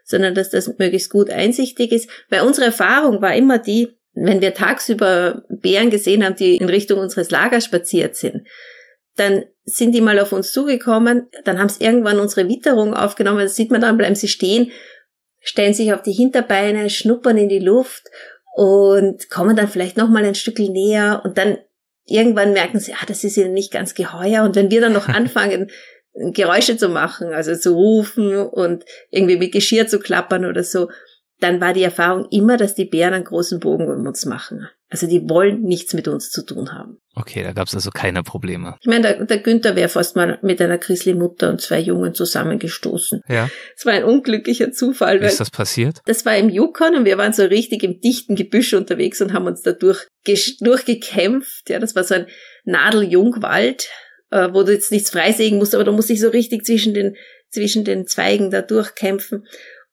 sondern dass das möglichst gut einsichtig ist. Weil unsere Erfahrung war immer die, Wenn wir tagsüber Bären gesehen haben, die in Richtung unseres Lagers spaziert sind, dann sind die mal auf uns zugekommen, dann haben sie irgendwann unsere Witterung aufgenommen, das sieht man dann, bleiben sie stehen, stellen sich auf die Hinterbeine, schnuppern in die Luft und kommen dann vielleicht noch mal ein Stück näher und dann irgendwann merken sie, ah, das ist ihnen nicht ganz geheuer und wenn wir dann noch anfangen, Geräusche zu machen, also zu rufen und irgendwie mit Geschirr zu klappern oder so, dann war die Erfahrung immer, dass die Bären einen großen Bogen um uns machen. Also die wollen nichts mit uns zu tun haben. Okay, da gab es also keine Probleme. Ich meine, der, der Günther wäre fast mal mit einer Grizzly-Mutter und zwei Jungen zusammengestoßen. Ja. Es war ein unglücklicher Zufall. Wie ist das passiert? Das war im Yukon und wir waren so richtig im dichten Gebüsch unterwegs und haben uns da durch, durchgekämpft. Ja, das war so ein Nadeljungwald, äh, wo du jetzt nichts freisägen musst, aber du musst dich so richtig zwischen den, zwischen den Zweigen da durchkämpfen.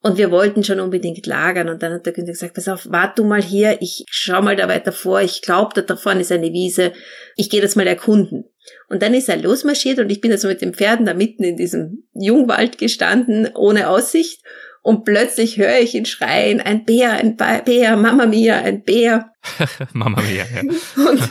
Und wir wollten schon unbedingt lagern. Und dann hat der Günther gesagt, pass auf, wart du mal hier, ich schau mal da weiter vor, ich glaube, da vorne ist eine Wiese, ich gehe das mal erkunden. Und dann ist er losmarschiert und ich bin also mit den Pferden da mitten in diesem Jungwald gestanden, ohne Aussicht. Und plötzlich höre ich ihn schreien, ein Bär, ein Bär, Mama Mia, ein Bär. Mama Mia, ja. und,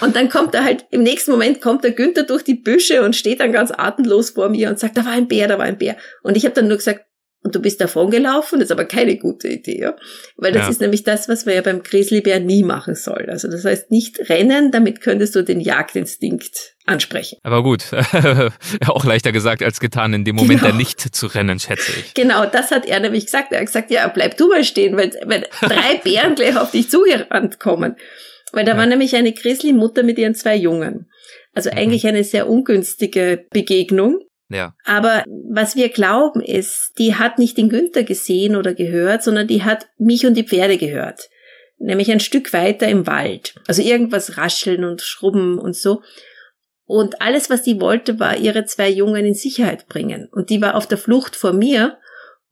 und dann kommt er halt, im nächsten Moment kommt der Günther durch die Büsche und steht dann ganz atemlos vor mir und sagt, da war ein Bär, da war ein Bär. Und ich habe dann nur gesagt, und du bist davon gelaufen, das ist aber keine gute Idee, ja? weil das ja. ist nämlich das, was man ja beim Grizzlybär nie machen soll. Also das heißt nicht rennen, damit könntest du den Jagdinstinkt ansprechen. Aber gut, auch leichter gesagt als getan, in dem Moment genau. nicht zu rennen, schätze ich. Genau, das hat er nämlich gesagt. Er hat gesagt, ja, bleib du mal stehen, weil, wenn drei Bären gleich auf dich zugerannt kommen. Weil da ja. war nämlich eine Grizzly-Mutter mit ihren zwei Jungen. Also mhm. eigentlich eine sehr ungünstige Begegnung. Ja. Aber was wir glauben ist, die hat nicht den Günther gesehen oder gehört, sondern die hat mich und die Pferde gehört. Nämlich ein Stück weiter im Wald. Also irgendwas rascheln und schrubben und so. Und alles, was die wollte, war ihre zwei Jungen in Sicherheit bringen. Und die war auf der Flucht vor mir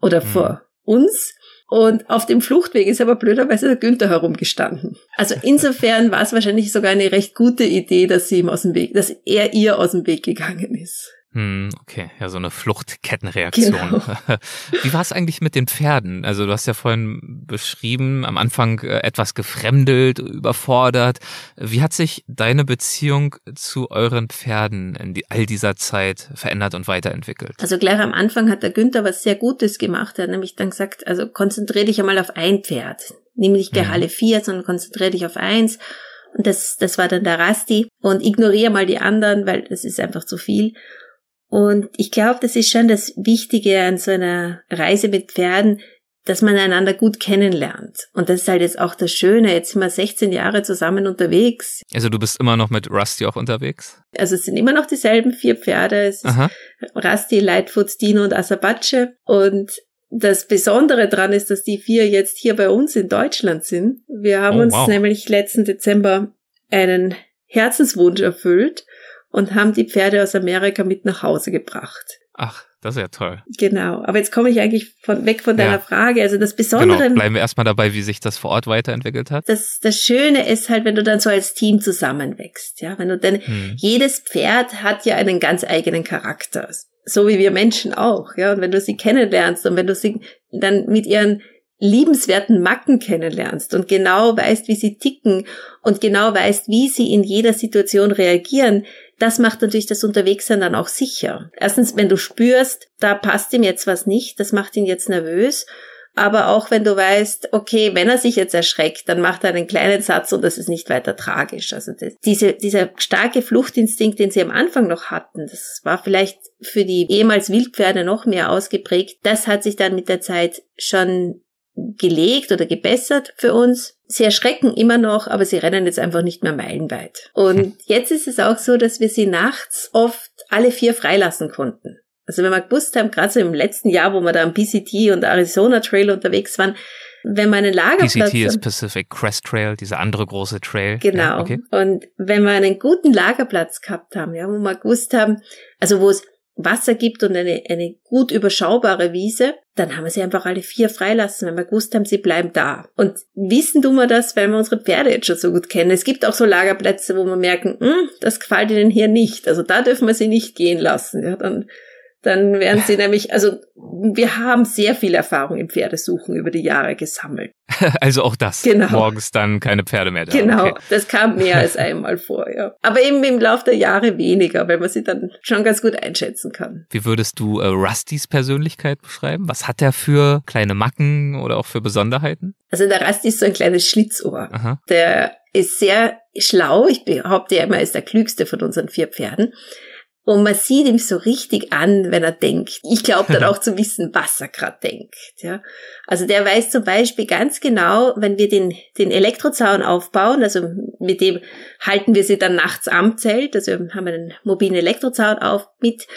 oder mhm. vor uns. Und auf dem Fluchtweg ist aber blöderweise der Günther herumgestanden. Also insofern war es wahrscheinlich sogar eine recht gute Idee, dass sie ihm aus dem Weg, dass er ihr aus dem Weg gegangen ist. Hm, okay, ja, so eine Fluchtkettenreaktion. Genau. Wie war es eigentlich mit den Pferden? Also du hast ja vorhin beschrieben, am Anfang äh, etwas gefremdelt, überfordert. Wie hat sich deine Beziehung zu euren Pferden in die, all dieser Zeit verändert und weiterentwickelt? Also gleich am Anfang hat der Günther was sehr Gutes gemacht. Er hat nämlich dann gesagt, also konzentriere dich einmal auf ein Pferd. Nimm nicht gleich mhm. alle vier, sondern konzentriere dich auf eins. Und das, das war dann der Rasti. Und ignoriere mal die anderen, weil das ist einfach zu viel. Und ich glaube, das ist schon das Wichtige an so einer Reise mit Pferden, dass man einander gut kennenlernt. Und das ist halt jetzt auch das Schöne. Jetzt sind wir 16 Jahre zusammen unterwegs. Also du bist immer noch mit Rusty auch unterwegs? Also es sind immer noch dieselben vier Pferde. Es ist Rusty, Lightfoot, Dino und Asabache. Und das Besondere dran ist, dass die vier jetzt hier bei uns in Deutschland sind. Wir haben oh, uns wow. nämlich letzten Dezember einen Herzenswunsch erfüllt und haben die Pferde aus Amerika mit nach Hause gebracht. Ach, das ist ja toll. Genau. Aber jetzt komme ich eigentlich von, weg von deiner ja. Frage. Also das Besondere. Genau. Bleiben wir erstmal dabei, wie sich das vor Ort weiterentwickelt hat. Das, das Schöne ist halt, wenn du dann so als Team zusammenwächst. Ja, wenn du denn, hm. jedes Pferd hat ja einen ganz eigenen Charakter. So wie wir Menschen auch. Ja, und wenn du sie kennenlernst und wenn du sie dann mit ihren liebenswerten Macken kennenlernst und genau weißt, wie sie ticken und genau weißt, wie sie in jeder Situation reagieren, das macht natürlich das Unterwegssein dann auch sicher. Erstens, wenn du spürst, da passt ihm jetzt was nicht, das macht ihn jetzt nervös. Aber auch wenn du weißt, okay, wenn er sich jetzt erschreckt, dann macht er einen kleinen Satz und das ist nicht weiter tragisch. Also das, diese, dieser starke Fluchtinstinkt, den sie am Anfang noch hatten, das war vielleicht für die ehemals Wildpferde noch mehr ausgeprägt. Das hat sich dann mit der Zeit schon gelegt oder gebessert für uns. Sie erschrecken immer noch, aber sie rennen jetzt einfach nicht mehr meilenweit. Und hm. jetzt ist es auch so, dass wir sie nachts oft alle vier freilassen konnten. Also wenn wir gewusst haben, gerade so im letzten Jahr, wo wir da am PCT und Arizona Trail unterwegs waren, wenn man einen Lagerplatz... PCT ist Pacific Crest Trail, dieser andere große Trail. Genau. Ja, okay. Und wenn wir einen guten Lagerplatz gehabt haben, ja, wo wir gewusst haben, also wo es Wasser gibt und eine, eine gut überschaubare Wiese, dann haben wir sie einfach alle vier freilassen, weil wir gewusst haben, sie bleiben da. Und wissen tun wir das, weil wir unsere Pferde jetzt schon so gut kennen. Es gibt auch so Lagerplätze, wo wir merken, hm, das gefällt ihnen hier nicht. Also da dürfen wir sie nicht gehen lassen. Ja, dann Dann werden sie nämlich, also wir haben sehr viel Erfahrung im Pferdesuchen über die Jahre gesammelt. Also auch das. Genau. Morgens dann keine Pferde mehr da. Genau, okay. das kam mehr als einmal vor, ja. Aber eben im Laufe der Jahre weniger, weil man sie dann schon ganz gut einschätzen kann. Wie würdest du äh, Rustys Persönlichkeit beschreiben? Was hat er für kleine Macken oder auch für Besonderheiten? Also der Rusty ist so ein kleines Schlitzohr. Aha. Der ist sehr schlau. Ich behaupte ja immer, er ist der klügste von unseren vier Pferden. Und man sieht ihm so richtig an, wenn er denkt. Ich glaube dann auch zu wissen, was er gerade denkt. Ja. Also der weiß zum Beispiel ganz genau, wenn wir den, den Elektrozaun aufbauen, also mit dem halten wir sie dann nachts am Zelt, also haben wir einen mobilen Elektrozaun auf mit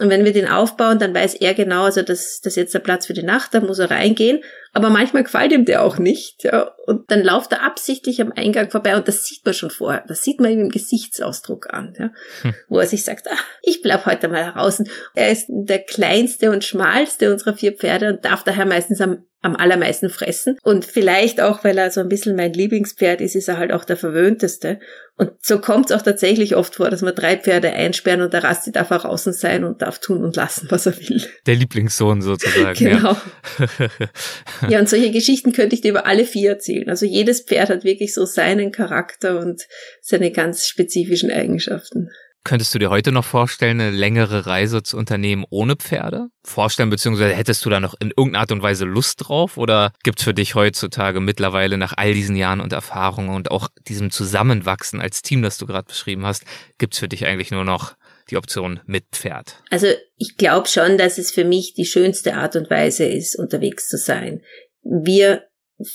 und wenn wir den aufbauen, dann weiß er genau, also das, das ist jetzt der Platz für die Nacht, da muss er reingehen. Aber manchmal gefällt ihm der auch nicht. Ja. Und dann läuft er absichtlich am Eingang vorbei und das sieht man schon vorher. Das sieht man ihm im Gesichtsausdruck an, ja. Hm. wo er sich sagt, ah, ich bleib heute mal draußen. Er ist der kleinste und schmalste unserer vier Pferde und darf daher meistens am am allermeisten fressen. Und vielleicht auch, weil er so ein bisschen mein Lieblingspferd ist, ist er halt auch der verwöhnteste. Und so kommt es auch tatsächlich oft vor, dass wir drei Pferde einsperren und der Rasti darf auch außen sein und darf tun und lassen, was er will. Der Lieblingssohn sozusagen. genau. Ja. ja, und solche Geschichten könnte ich dir über alle vier erzählen. Also jedes Pferd hat wirklich so seinen Charakter und seine ganz spezifischen Eigenschaften. Könntest du dir heute noch vorstellen, eine längere Reise zu unternehmen ohne Pferde? Vorstellen, beziehungsweise hättest du da noch in irgendeiner Art und Weise Lust drauf? Oder gibt's für dich heutzutage mittlerweile nach all diesen Jahren und Erfahrungen und auch diesem Zusammenwachsen als Team, das du gerade beschrieben hast, gibt's für dich eigentlich nur noch die Option mit Pferd? Also ich glaube schon, dass es für mich die schönste Art und Weise ist, unterwegs zu sein. Wir,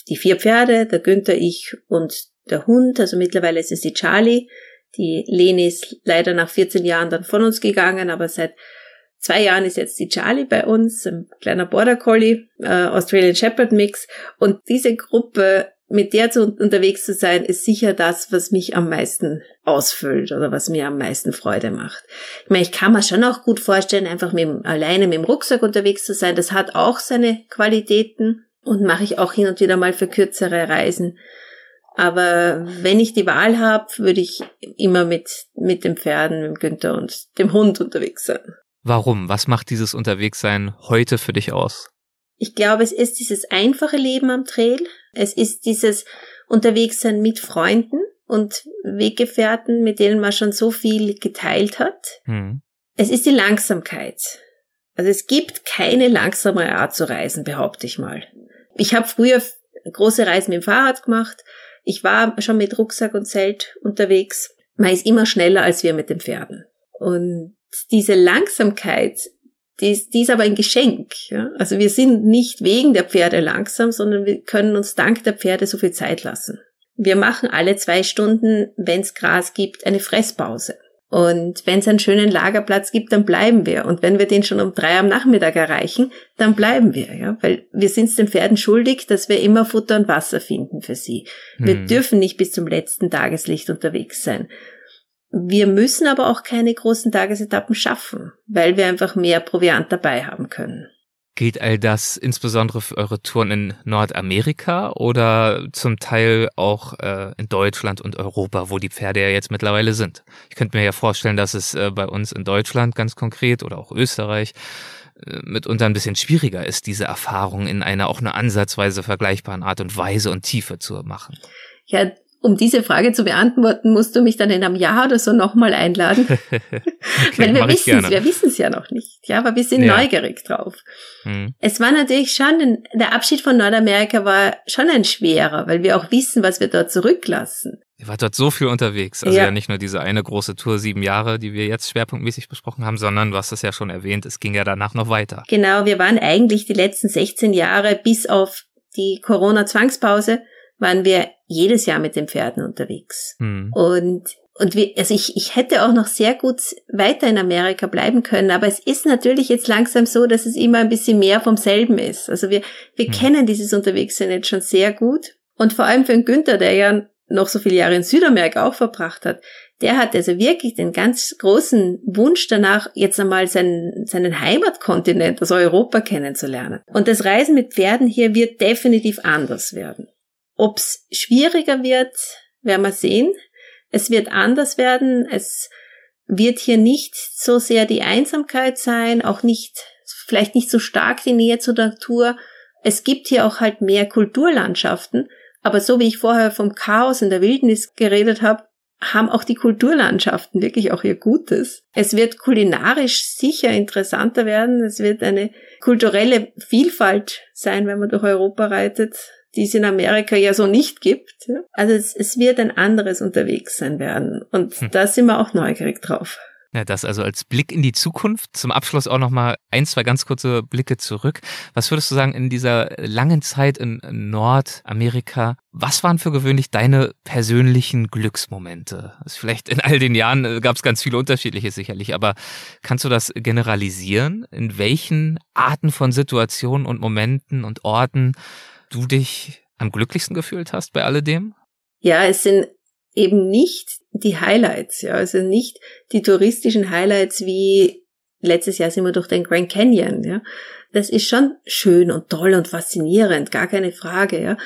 die vier Pferde, der Günther, ich und der Hund, also mittlerweile ist es die Charlie, die Leni ist leider nach 14 Jahren dann von uns gegangen, aber seit zwei Jahren ist jetzt die Charlie bei uns, ein kleiner Border Collie, äh, Australian Shepherd Mix. Und diese Gruppe, mit der zu unterwegs zu sein, ist sicher das, was mich am meisten ausfüllt oder was mir am meisten Freude macht. Ich meine, ich kann mir schon auch gut vorstellen, einfach mit alleine mit dem Rucksack unterwegs zu sein. Das hat auch seine Qualitäten und mache ich auch hin und wieder mal für kürzere Reisen. Aber wenn ich die Wahl habe, würde ich immer mit, mit den Pferden, mit Günther und dem Hund unterwegs sein. Warum? Was macht dieses Unterwegssein heute für dich aus? Ich glaube, es ist dieses einfache Leben am Trail. Es ist dieses Unterwegssein mit Freunden und Weggefährten, mit denen man schon so viel geteilt hat. Hm. Es ist die Langsamkeit. Also es gibt keine langsamere Art zu reisen, behaupte ich mal. Ich habe früher große Reisen mit dem Fahrrad gemacht ich war schon mit Rucksack und Zelt unterwegs. Man ist immer schneller als wir mit den Pferden. Und diese Langsamkeit, die ist, die ist aber ein Geschenk. Ja? Also wir sind nicht wegen der Pferde langsam, sondern wir können uns dank der Pferde so viel Zeit lassen. Wir machen alle zwei Stunden, wenn es Gras gibt, eine Fresspause. Und wenn es einen schönen Lagerplatz gibt, dann bleiben wir. Und wenn wir den schon um drei am Nachmittag erreichen, dann bleiben wir, ja. Weil wir sind es den Pferden schuldig, dass wir immer Futter und Wasser finden für sie. Hm. Wir dürfen nicht bis zum letzten Tageslicht unterwegs sein. Wir müssen aber auch keine großen Tagesetappen schaffen, weil wir einfach mehr Proviant dabei haben können. Gilt all das insbesondere für eure Touren in Nordamerika oder zum Teil auch äh, in Deutschland und Europa, wo die Pferde ja jetzt mittlerweile sind? Ich könnte mir ja vorstellen, dass es äh, bei uns in Deutschland ganz konkret oder auch Österreich äh, mitunter ein bisschen schwieriger ist, diese Erfahrung in einer auch nur ansatzweise vergleichbaren Art und Weise und Tiefe zu machen. Ja, um diese Frage zu beantworten, musst du mich dann in einem Jahr oder so nochmal einladen. okay, Weil wir wissen es, wir wissen es ja noch nicht. Ja, aber wir sind ja. neugierig drauf. Hm. Es war natürlich schon, der Abschied von Nordamerika war schon ein schwerer, weil wir auch wissen, was wir dort zurücklassen. Ihr wart dort so viel unterwegs. Also ja. ja. nicht nur diese eine große Tour, sieben Jahre, die wir jetzt schwerpunktmäßig besprochen haben, sondern du hast es ja schon erwähnt, es ging ja danach noch weiter. Genau, wir waren eigentlich die letzten 16 Jahre bis auf die Corona-Zwangspause waren wir jedes Jahr mit den Pferden unterwegs. Mhm. Und und wir, also ich, ich hätte auch noch sehr gut weiter in Amerika bleiben können, aber es ist natürlich jetzt langsam so, dass es immer ein bisschen mehr vom selben ist. Also wir, wir mhm. kennen dieses Unterwegssein jetzt schon sehr gut. Und vor allem für den Günther, der ja noch so viele Jahre in Südamerika auch verbracht hat, der hat also wirklich den ganz großen Wunsch danach, jetzt einmal seinen, seinen Heimatkontinent, also Europa kennenzulernen. Und das Reisen mit Pferden hier wird definitiv anders werden. Ob's schwieriger wird, werden wir sehen. Es wird anders werden. Es, wird hier nicht so sehr die Einsamkeit sein, auch nicht, vielleicht nicht so stark die Nähe zur Natur. Es gibt hier auch halt mehr Kulturlandschaften, aber so wie ich vorher vom Chaos in der Wildnis geredet habe, haben auch die Kulturlandschaften wirklich auch ihr Gutes. Es wird kulinarisch sicher interessanter werden. Es wird eine kulturelle Vielfalt sein, wenn man durch Europa reitet, die es in Amerika ja so nicht gibt. Also es, es wird ein anderes unterwegs sein werden. Und hm. da sind wir auch neugierig drauf. Ja, das also als Blick in die Zukunft. Zum Abschluss auch nochmal ein, zwei ganz kurze Blicke zurück. Was würdest du sagen in dieser langen Zeit in Nordamerika? Was waren für gewöhnlich deine persönlichen Glücksmomente? Also vielleicht in all den Jahren äh, gab es ganz viele unterschiedliche sicherlich, aber kannst du das generalisieren? In welchen Arten von Situationen und Momenten und Orten du dich am glücklichsten gefühlt hast bei alledem? Ja, es sind eben nicht die Highlights, ja, also nicht die touristischen Highlights wie letztes Jahr sind wir durch den Grand Canyon, ja. Das ist schon schön und toll und faszinierend, gar keine Frage, ja.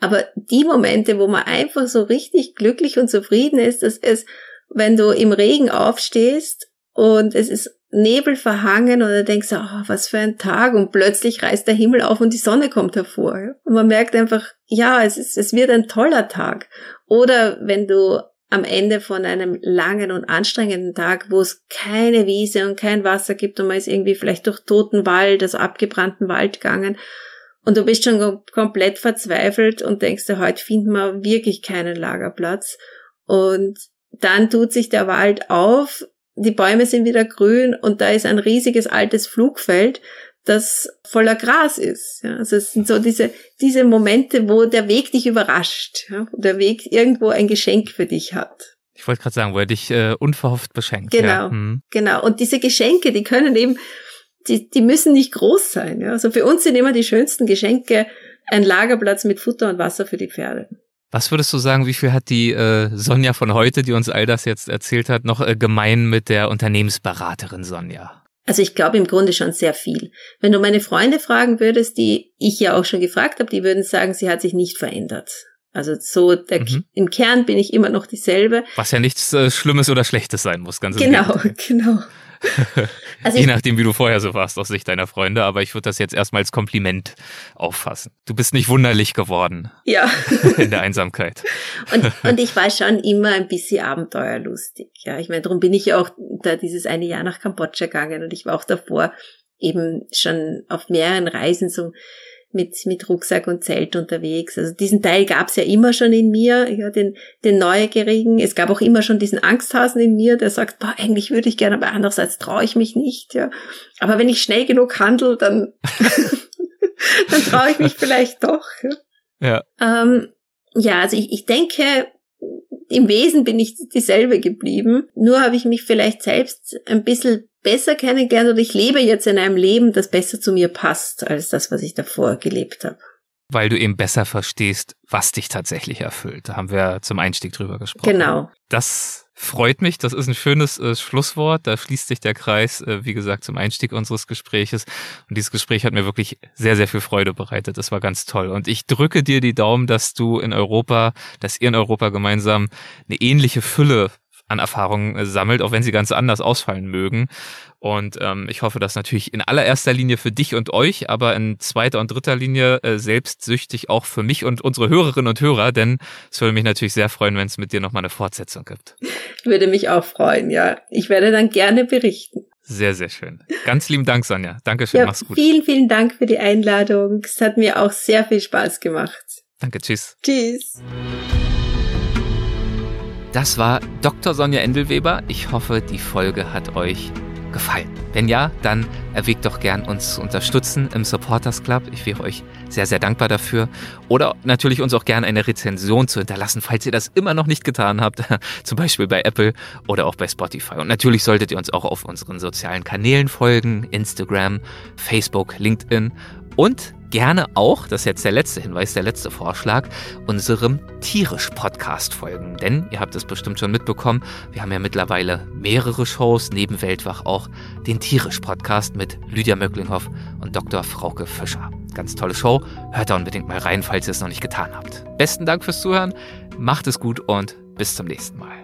Aber die Momente, wo man einfach so richtig glücklich und zufrieden ist, das ist, wenn du im Regen aufstehst und es ist Nebel verhangen oder denkst, oh, was für ein Tag und plötzlich reißt der Himmel auf und die Sonne kommt hervor. Und man merkt einfach, ja, es ist, es wird ein toller Tag. Oder wenn du am Ende von einem langen und anstrengenden Tag, wo es keine Wiese und kein Wasser gibt und man ist irgendwie vielleicht durch toten Wald, also abgebrannten Wald gegangen und du bist schon komplett verzweifelt und denkst dir, heute finden wir wirklich keinen Lagerplatz und dann tut sich der Wald auf, die Bäume sind wieder grün und da ist ein riesiges altes Flugfeld, das voller Gras ist. Ja, also es sind so diese, diese Momente, wo der Weg dich überrascht, ja, wo der Weg irgendwo ein Geschenk für dich hat. Ich wollte gerade sagen, wo er dich äh, unverhofft beschenkt. Genau, ja. hm. genau. Und diese Geschenke, die können eben, die, die müssen nicht groß sein. Ja. Also für uns sind immer die schönsten Geschenke ein Lagerplatz mit Futter und Wasser für die Pferde. Was würdest du sagen, wie viel hat die äh, Sonja von heute, die uns all das jetzt erzählt hat, noch äh, gemein mit der Unternehmensberaterin Sonja? Also ich glaube im Grunde schon sehr viel. Wenn du meine Freunde fragen würdest, die ich ja auch schon gefragt habe, die würden sagen, sie hat sich nicht verändert. Also so der, mhm. im Kern bin ich immer noch dieselbe. Was ja nichts äh, Schlimmes oder Schlechtes sein muss, ganz Genau, genau. Also Je nachdem, wie du vorher so warst aus Sicht deiner Freunde, aber ich würde das jetzt erstmal als Kompliment auffassen. Du bist nicht wunderlich geworden. Ja. In der Einsamkeit. Und, und ich war schon immer ein bisschen abenteuerlustig. Ja, ich meine, darum bin ich ja auch da dieses eine Jahr nach Kambodscha gegangen und ich war auch davor eben schon auf mehreren Reisen so mit, mit Rucksack und Zelt unterwegs. Also diesen Teil gab es ja immer schon in mir, ja, den, den Neugierigen. Es gab auch immer schon diesen Angsthasen in mir, der sagt, boah, eigentlich würde ich gerne, aber andererseits traue ich mich nicht. Ja. Aber wenn ich schnell genug handle, dann, dann traue ich mich vielleicht doch. Ja. Ja, ähm, ja also ich, ich denke, im Wesen bin ich dieselbe geblieben. Nur habe ich mich vielleicht selbst ein bisschen besser kennengelernt und ich lebe jetzt in einem Leben, das besser zu mir passt als das, was ich davor gelebt habe. Weil du eben besser verstehst, was dich tatsächlich erfüllt. Da haben wir zum Einstieg drüber gesprochen. Genau. Das freut mich. Das ist ein schönes äh, Schlusswort. Da schließt sich der Kreis, äh, wie gesagt, zum Einstieg unseres Gespräches. Und dieses Gespräch hat mir wirklich sehr, sehr viel Freude bereitet. Das war ganz toll. Und ich drücke dir die Daumen, dass du in Europa, dass ihr in Europa gemeinsam eine ähnliche Fülle an Erfahrungen äh, sammelt, auch wenn sie ganz anders ausfallen mögen. Und ähm, ich hoffe, dass natürlich in allererster Linie für dich und euch, aber in zweiter und dritter Linie äh, selbstsüchtig auch für mich und unsere Hörerinnen und Hörer, denn es würde mich natürlich sehr freuen, wenn es mit dir nochmal eine Fortsetzung gibt. Würde mich auch freuen, ja. Ich werde dann gerne berichten. Sehr, sehr schön. Ganz lieben Dank, Sonja. Dankeschön, ja, mach's gut. Vielen, vielen Dank für die Einladung. Es hat mir auch sehr viel Spaß gemacht. Danke, tschüss. Tschüss. Das war Dr. Sonja Endelweber. Ich hoffe, die Folge hat euch gefallen. Wenn ja, dann erwägt doch gern, uns zu unterstützen im Supporters Club. Ich wäre euch sehr, sehr dankbar dafür. Oder natürlich uns auch gerne eine Rezension zu hinterlassen, falls ihr das immer noch nicht getan habt. Zum Beispiel bei Apple oder auch bei Spotify. Und natürlich solltet ihr uns auch auf unseren sozialen Kanälen folgen. Instagram, Facebook, LinkedIn und gerne auch, das ist jetzt der letzte Hinweis, der letzte Vorschlag, unserem Tierisch-Podcast folgen. Denn ihr habt es bestimmt schon mitbekommen, wir haben ja mittlerweile mehrere Shows, neben Weltwach auch den Tierisch-Podcast mit Lydia Möcklinghoff und Dr. Frauke Fischer. Ganz tolle Show. Hört da unbedingt mal rein, falls ihr es noch nicht getan habt. Besten Dank fürs Zuhören, macht es gut und bis zum nächsten Mal.